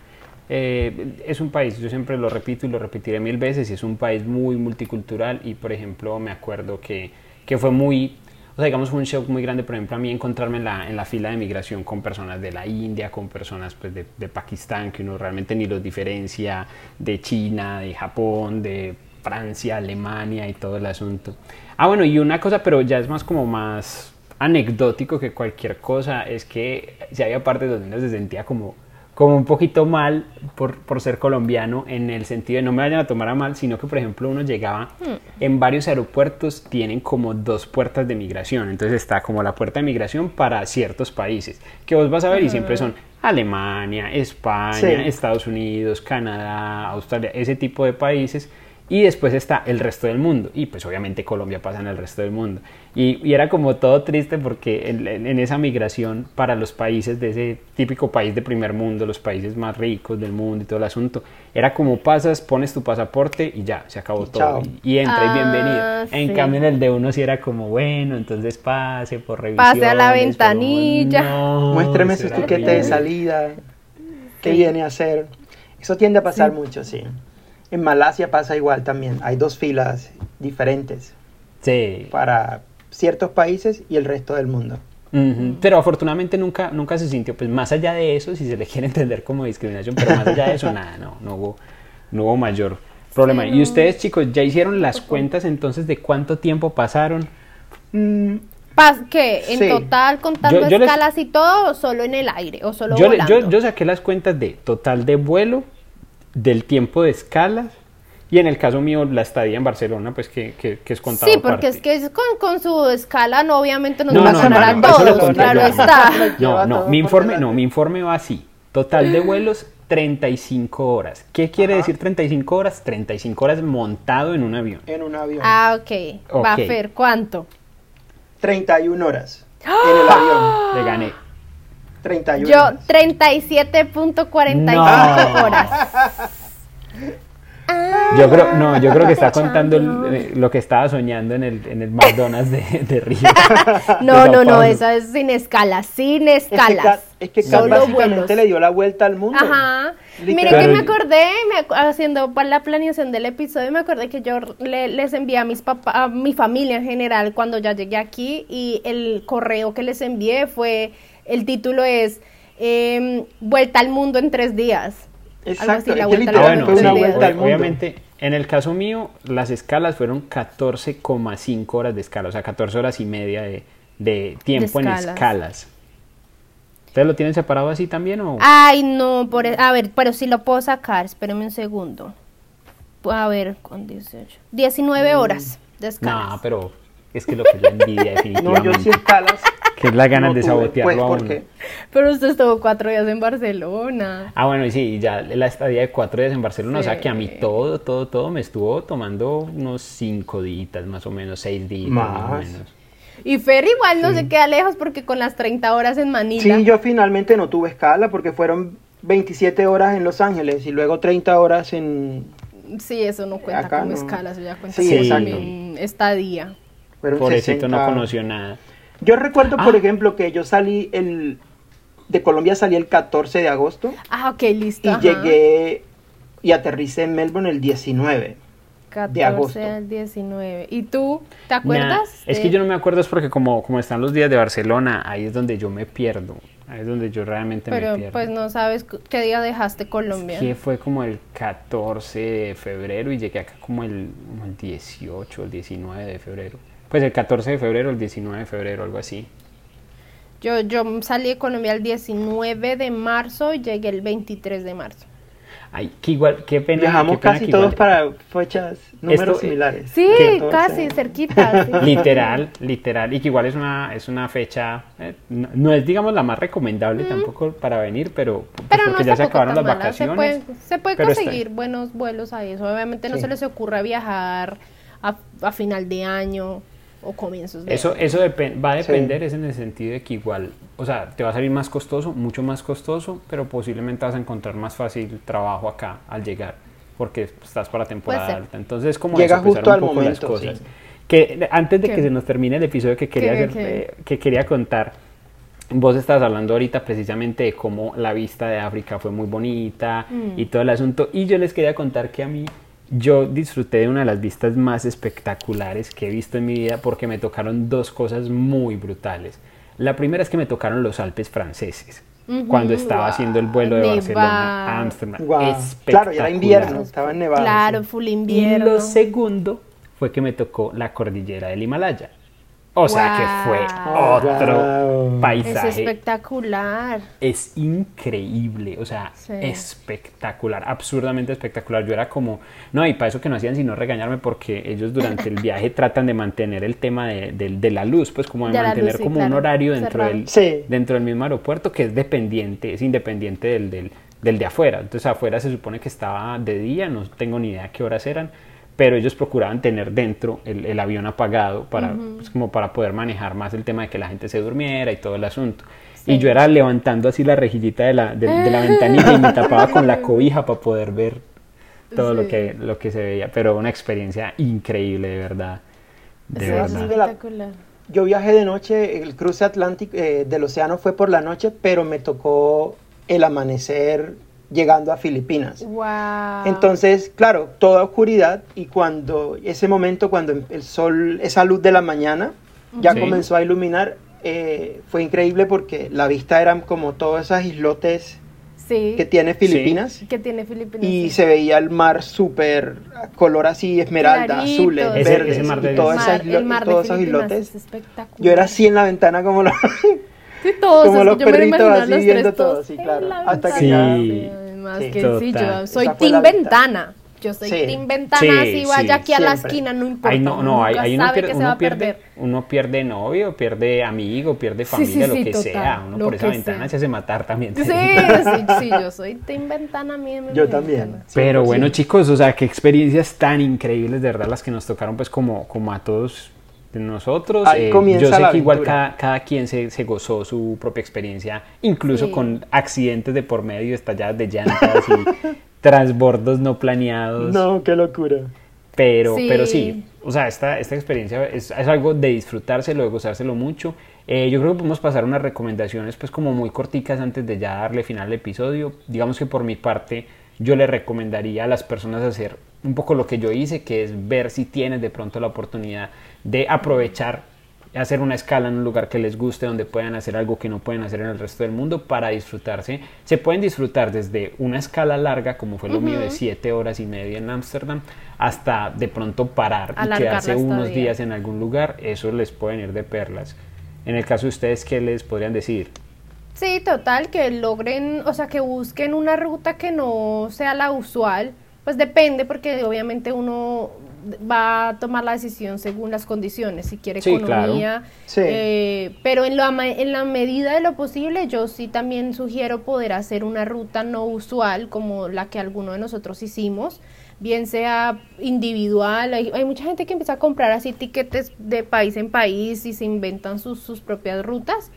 eh, es un país, yo siempre lo repito y lo repetiré mil veces, y es un país muy multicultural y por ejemplo me acuerdo que, que fue muy, o sea, digamos fue un shock muy grande, por ejemplo, a mí encontrarme en la, en la fila de migración con personas de la India, con personas pues, de, de Pakistán, que uno realmente ni los diferencia, de China, de Japón, de Francia, Alemania y todo el asunto. Ah, bueno, y una cosa, pero ya es más como más anecdótico que cualquier cosa es que si había partes donde uno se sentía como, como un poquito mal por, por, ser colombiano en el sentido de no me vayan a tomar a mal, sino que por ejemplo uno llegaba hmm. en varios aeropuertos tienen como dos puertas de migración, entonces está como la puerta de migración para ciertos países que vos vas a ver y siempre son Alemania, España, Estados Unidos, Canadá, Australia, ese tipo de países y después está el resto del mundo. Y pues obviamente Colombia pasa en el resto del mundo. Y, era como todo triste porque en, esa migración para los países de ese típico país de primer mundo, los países más ricos del mundo y todo el asunto, era como pasas, pones tu pasaporte y ya, se acabó todo. Y, entra y bienvenido. Ah, en cambio en el de uno sí era como, bueno, entonces pase por revisión. Pase a la ventanilla. Muéstreme su tiquete de salida. ¿Qué viene a hacer? Eso tiende a pasar mucho, sí. En Malasia pasa igual también. Hay dos filas diferentes. Sí. Para ciertos países y el resto del mundo. Pero afortunadamente nunca, nunca se sintió, pues más allá de eso, si se le quiere <laughs> entender como discriminación, pero más allá de eso, nada, no, no hubo, no hubo mayor problema. ¿Y ustedes, chicos, ya hicieron las cuentas entonces de cuánto tiempo pasaron? Mm, ¿Qué? ¿En total contando escalas y todo o solo en el aire o solo yo, volando? Yo, saqué las cuentas de total de vuelo, del tiempo de escalas y en el caso mío la estadía en Barcelona, pues que, que, es contado Sí, porque es que es con, con, su escala no obviamente nos va a sonar a todos, claro está. No, no, mi informe, no, mi informe va así. Total de vuelos 35 horas. ¿Qué quiere decir 35 horas? 35 horas montado en un avión. En un avión. Ah, ok. okay. Va a ser ¿cuánto? 31 horas en el avión. Le gané. 31 Yo 37.45 horas. <laughs> Yo creo, no, yo creo que está contando eh, lo que estaba soñando en el, en el McDonald's de, de Río. <laughs> no, no, no, esa es sin escalas, sin escalas. Es que, Kat, básicamente le dio la vuelta al mundo. Ajá. Mire que me acordé, me, haciendo la planeación del episodio, me acordé que yo les envié a mis papás, a mi familia en general cuando ya llegué aquí y el correo que les envié fue, el título es em, Vuelta al mundo en tres días. Exacto, la vuelta fue una vuelta al mundo. Obviamente, en el caso mío, las escalas fueron 14,5 horas de escala, o sea, 14 horas y media de, tiempo en escalas. ¿Ustedes lo tienen separado así también o...? Ay, no, por, e, a ver, pero si lo puedo sacar, espérenme un segundo. A ver, con 18. 19 horas de escalas. No, pero es que lo que es la envidia definitivamente. <laughs> No, yo sí escalas que es la ganas de sabotearlo pues, a uno. Pero usted estuvo cuatro días en Barcelona. Ah, bueno, y sí, ya la estadía de cuatro días en Barcelona, o sea que a mí todo, todo, todo me estuvo tomando unos cinco días, más o menos, seis días, más, o menos. Y Fer igual no se queda lejos porque con las 30 horas en Manila. Sí, yo finalmente no tuve escala porque fueron 27 horas en Los Ángeles y luego 30 horas en... Sí, eso no cuenta como escala, eso ya cuenta sí, como estadía. Por eso no conoció nada. Yo recuerdo, por ah. ejemplo, que yo salí el... De Colombia salí el 14 de agosto. Ah, ok, listo. Y llegué y aterricé en Melbourne el 19 de agosto. al 19. ¿Y tú te acuerdas? es que yo no me acuerdo, es porque como, como están los días de Barcelona, ahí es donde yo me pierdo. Ahí es donde yo realmente me pierdo. Pero pues no sabes qué día dejaste Colombia. Que fue como el 14 de febrero y llegué acá como el, como el 18 o el 19 de febrero. Pues el 14 de febrero, el 19 de febrero, algo así. Yo, yo salí de Colombia el 19 de marzo y llegué el 23 de marzo. Ay, qué igual, qué pena. Viajamos casi todos para fechas, números eh, similares. Sí, casi, cerquita. <laughs> Literal, literal. Y que igual es una, es una fecha, eh, no, es digamos la más recomendable tampoco para venir, pero, pues, porque ya se acabaron las vacaciones. Se puede, conseguir buenos vuelos a eso. Obviamente no se les ocurra viajar a, a final de año o comienzos de Eso, eso va a depender, es en el sentido de que igual, o sea, te va a salir más costoso, mucho más costoso, pero posiblemente vas a encontrar más fácil trabajo acá al llegar, porque estás para temporada alta. Entonces, como Llega justo al momento, las cosas. Que antes de que se nos termine el episodio que quería, eh, que quería contar, Vos estabas hablando ahorita precisamente de cómo la vista de África fue muy bonita mm. y todo el asunto. Y yo les quería contar que a mí yo disfruté de una de las vistas más espectaculares que he visto en mi vida porque me tocaron dos cosas muy brutales. La primera es que me tocaron los Alpes franceses. Cuando estaba haciendo el vuelo de Barcelona a Ámsterdam. Claro, ya era invierno, estaba nevado. Claro, full invierno. Y lo segundo fue que me tocó la cordillera del Himalaya. O sea que fue otro paisaje. Es espectacular. Es increíble, o sea, espectacular, absurdamente espectacular. Yo era como, no, y para eso que no hacían sino regañarme porque ellos durante el viaje <laughs> tratan de mantener el tema de, la luz, pues como de, mantener como un horario dentro del, dentro del mismo aeropuerto que es dependiente, es independiente del, del, del de afuera. Entonces afuera se supone que estaba de día, no tengo ni idea qué horas eran pero ellos procuraban tener dentro el, avión apagado para, pues, como para poder manejar más el tema de que la gente se durmiera y todo el asunto. Y yo era levantando así la rejillita de la, de, la ventanilla y me <laughs> tapaba con la cobija para poder ver todo lo, que, lo que se veía, pero una experiencia increíble, de verdad. De verdad. yo viajé de noche, el cruce atlántico eh, del océano fue por la noche, pero me tocó el amanecer llegando a Filipinas. Wow. Entonces, claro, toda oscuridad y cuando ese momento, cuando el sol, esa luz de la mañana ya Sí. comenzó a iluminar, eh, fue increíble porque la vista eran como todas esas islotes sí. que tiene Filipinas. que tiene Filipinas. Y sí. se veía el mar súper color así, esmeralda, Clarito. azules, Ese- verdes, ese mar de y todos Mar- islo- el mar de todos esos islotes. es espectacular. Yo era así en la ventana como los, Sí, todos, como los yo me perritos a así viendo todos sí, claro. la Hasta que ventana. ya- Sí. que sí, yo soy team ventana. Yo soy Sí. team ventana, Sí, si vaya sí, aquí a la esquina, no importa. Ahí no, no, nunca ahí uno sabe pierde, que se va uno a pierde, perder. uno pierde novio, pierde amigo, pierde familia, sí, sí, lo que total, sea. Uno por esa ventana sea. se hace matar también. Sí, <laughs> sí, sí, yo soy team ventana, a mí me Yo también. Pero 100%. bueno, chicos, o sea, qué experiencias tan increíbles, de verdad, las que nos tocaron, pues, como, como a todos de nosotros. Ahí Eh, comienza yo sé la que igual cada, cada quien se, se gozó su propia experiencia, incluso Sí. con accidentes de por medio, estalladas de llantas y <laughs> transbordos no planeados. No, qué locura. Pero sí. Sí. pero sí, o sea, esta, esta experiencia es, es algo de disfrutárselo, de gozárselo mucho. Eh, yo creo que podemos pasar unas recomendaciones pues como muy corticas antes de ya darle final al episodio. Digamos que por mi parte yo le recomendaría a las personas hacer un poco lo que yo hice, que es ver si tienes de pronto la oportunidad de aprovechar hacer una escala en un lugar que les guste, donde puedan hacer algo que no pueden hacer en el resto del mundo para disfrutarse. Se pueden disfrutar desde una escala larga, como fue lo mío de siete horas y media en Ámsterdam, hasta de pronto parar y quedarse unos días en algún lugar. Eso les pueden ir de perlas. En el caso de ustedes, ¿qué les podrían decir? Sí, total, que logren, o sea, que busquen una ruta que no sea la usual. Pues depende, porque obviamente uno va a tomar la decisión según las condiciones, si quiere Sí, claro. economía. Sí. eh, pero en la, ma- en la medida de lo posible, yo sí también sugiero poder hacer una ruta no usual, como la que alguno de nosotros hicimos, bien sea individual. Hay, hay mucha gente que empieza a comprar así tiquetes de país en país y se inventan sus, sus propias rutas.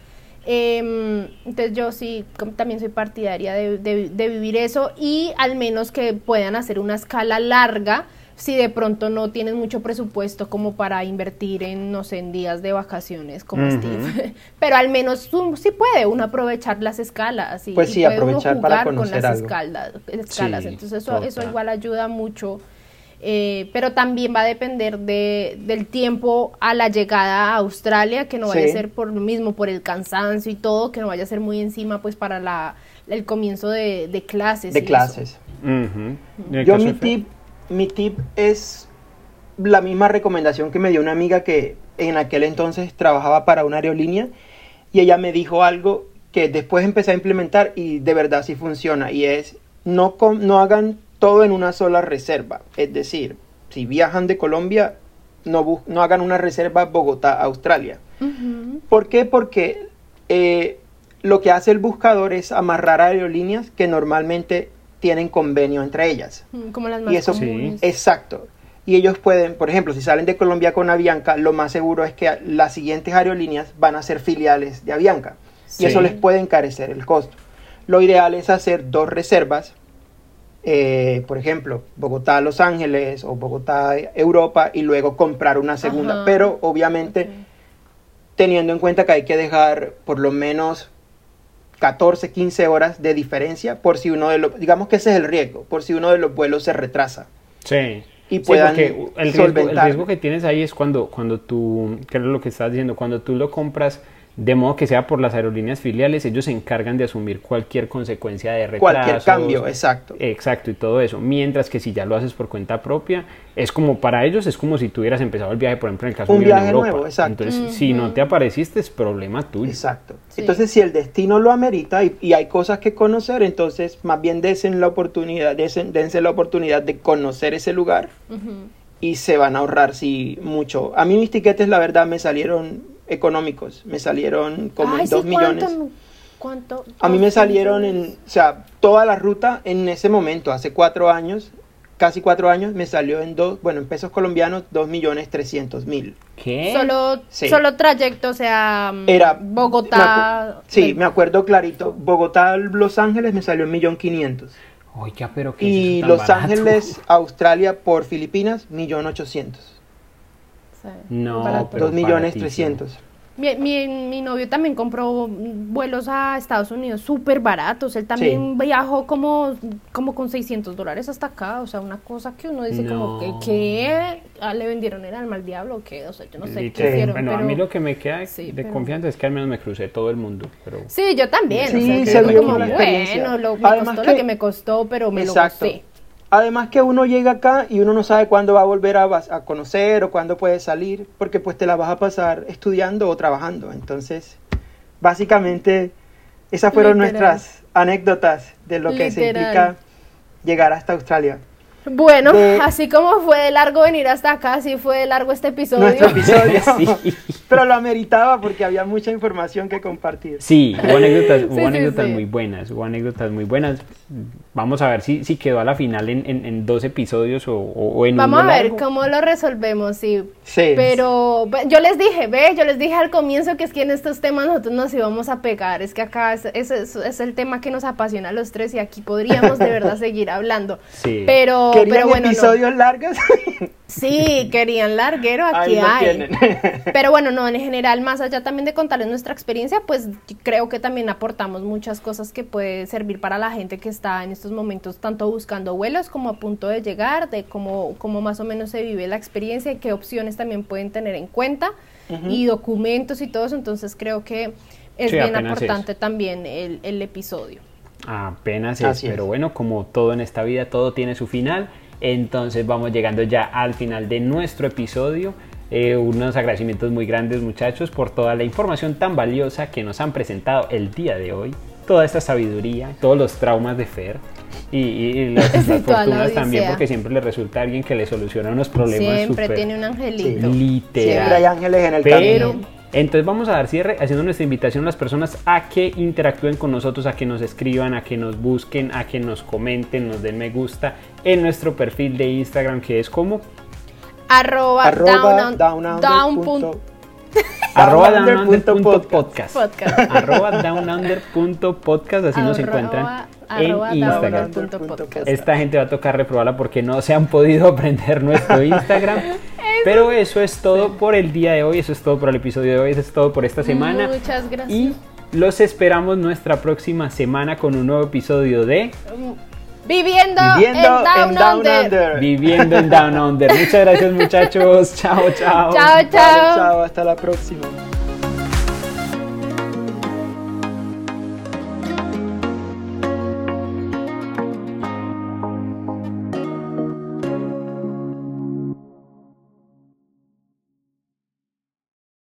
Em, entonces yo sí también soy partidaria de, de- de vivir eso y al menos que puedan hacer una escala larga si de pronto no tienen mucho presupuesto como para invertir en, no sé, en días de vacaciones como. Steve. <laughs> Pero al menos tú- sí puede uno aprovechar las escalas. y- Pues y sí, puede uno aprovechar para jugar con conocer las algo. escalas. escalas. Sí, Entonces eso, eso igual ayuda mucho. Eh, pero también va a depender de, del tiempo a la llegada a Australia, que no vaya Sí. a ser por lo mismo, por el cansancio y todo, que no vaya a ser muy encima pues para la, el comienzo de, de clases. De y clases. Yo mi tip, mi tip es la misma recomendación que me dio una amiga que en aquel entonces trabajaba para una aerolínea y ella me dijo algo que después empecé a implementar y de verdad sí funciona y es no, no hagan todo en una sola reserva. Es decir, si viajan de Colombia, no, no hagan una reserva Bogotá-Australia. ¿Por qué? Porque eh, lo que hace el buscador es amarrar aerolíneas que normalmente tienen convenio entre ellas. Mm, Como las más Y eso, comunes. exacto. Y ellos pueden, por ejemplo, si salen de Colombia con Avianca, lo más seguro es que las siguientes aerolíneas van a ser filiales de Avianca. Sí. Y eso les puede encarecer el costo. Lo ideal es hacer dos reservas, eh, por ejemplo, Bogotá-Los Ángeles o Bogotá-Europa y luego comprar una segunda. Ajá. Pero obviamente teniendo en cuenta que hay que dejar por lo menos 14, 15 horas de diferencia por si uno de los, digamos que ese es el riesgo, por si uno de los vuelos se retrasa. Sí. y Sí, puedan porque el riesgo, el riesgo que tienes ahí es cuando, cuando tú, que es lo que estás diciendo, cuando tú lo compras de modo que sea por las aerolíneas filiales, ellos se encargan de asumir cualquier consecuencia de retrasos. Cualquier cambio, exacto. Exacto, y todo eso. Mientras que si ya lo haces por cuenta propia, es como para ellos, es como si tú hubieras empezado el viaje, por ejemplo, en el caso Un mío en viaje Europa. nuevo, exacto. Entonces, si no te apareciste, es problema tuyo. Exacto. Sí. Entonces, si el destino lo amerita y, y hay cosas que conocer, entonces más bien desen la oportunidad, desen- dense la oportunidad de conocer ese lugar y se van a ahorrar sí mucho. A mí mis tiquetes, la verdad, me salieron económicos. Me salieron como Ay, en sí, 2 millones. ¿cuánto? ¿Cuánto? A mí me salieron en, o sea, toda la ruta en ese momento, hace cuatro años, casi cuatro años, me salió en dos, bueno, en pesos colombianos, dos millones trescientos mil. ¿Qué? Solo, Sí. solo trayecto, o sea, mm, Era me Bogotá. acu- sí, me acuerdo clarito. Bogotá, Los Ángeles me salió en millón quinientos. Oiga, pero ¿qué Y es eso tan Los barato? Ángeles, Australia por Filipinas, millón ochocientos. Sí, No. Pero Dos millones baratísimo. trescientos. Mi, mi, novio también compró vuelos a Estados Unidos súper baratos. Él también viajó como, como con 600 dólares hasta acá. O sea, una cosa que uno dice como que ¿qué? Ah, le vendieron el alma al diablo o qué. O sea, yo no sé qué hicieron. Bueno, a mí lo que me queda de confianza es que al menos me crucé todo el mundo. Pero... Sí, yo también. Sí, o sea, como, bueno, lo, me costó lo que me costó, pero me lo gocé. Además que uno llega acá y uno no sabe cuándo va a volver a, a, conocer o cuándo puede salir, porque pues te la vas a pasar estudiando o trabajando. Entonces, básicamente, esas fueron nuestras anécdotas de lo que significa llegar hasta Australia. Bueno, así como fue de largo venir hasta acá, así fue de largo este episodio. Nuestro episodio. <laughs> Pero lo ameritaba porque había mucha información que compartir. Sí, hubo <laughs> anécdotas, hubo anécdotas muy buenas, hubo anécdotas muy buenas. Vamos a ver si, si quedó a la final en, en, dos episodios o, o en Vamos a ver cómo lo resolvemos, sí. Sí. Pero yo les dije, ve, yo les dije al comienzo que es que en estos temas nosotros nos íbamos a pegar. Es que acá es, es, es el tema que nos apasiona a los tres y aquí podríamos de verdad <laughs> seguir hablando. Sí. Pero ¿Querían episodios largos? <laughs> Sí, querían larguero, aquí hay. <laughs> Pero bueno, no, en general, más allá también de contarles nuestra experiencia, pues creo que también aportamos muchas cosas que puede servir para la gente que está en estos momentos tanto buscando vuelos como a punto de llegar, de cómo, cómo más o menos se vive la experiencia y qué opciones también pueden tener en cuenta y documentos y todo eso. Entonces creo que es bien importante también el, el episodio. Apenas es, pero bueno, como todo en esta vida, todo tiene su final. Entonces vamos llegando ya al final de nuestro episodio. Eh, unos agradecimientos muy grandes muchachos por toda la información tan valiosa que nos han presentado el día de hoy. Toda esta sabiduría, todos los traumas de Fer y, las, <laughs> fortunas también porque siempre le resulta a alguien que le soluciona unos problemas. Siempre tiene un angelito. Literal. Siempre hay ángeles en el Pero, entonces vamos a dar cierre haciendo nuestra invitación a las personas a que interactúen con nosotros, a que nos escriban, a que nos busquen, a que nos comenten, nos den me gusta en nuestro perfil de Instagram que es como arroba, down, down, <laughs> arroba downunder.podcast arroba downunder.podcast así nos encuentran en Instagram esta gente va a tocar reprobarla porque no se han podido <laughs> aprender nuestro Instagram <laughs> pero eso es todo por el día de hoy, eso es todo por el episodio de hoy, eso es todo por esta semana. Muchas gracias. Y los esperamos nuestra próxima semana con un nuevo episodio de... Viviendo, en, Down, Under. <laughs> Viviendo en Down Under. Muchas gracias muchachos. Chao, chao. Chao, chao. chao, hasta la próxima.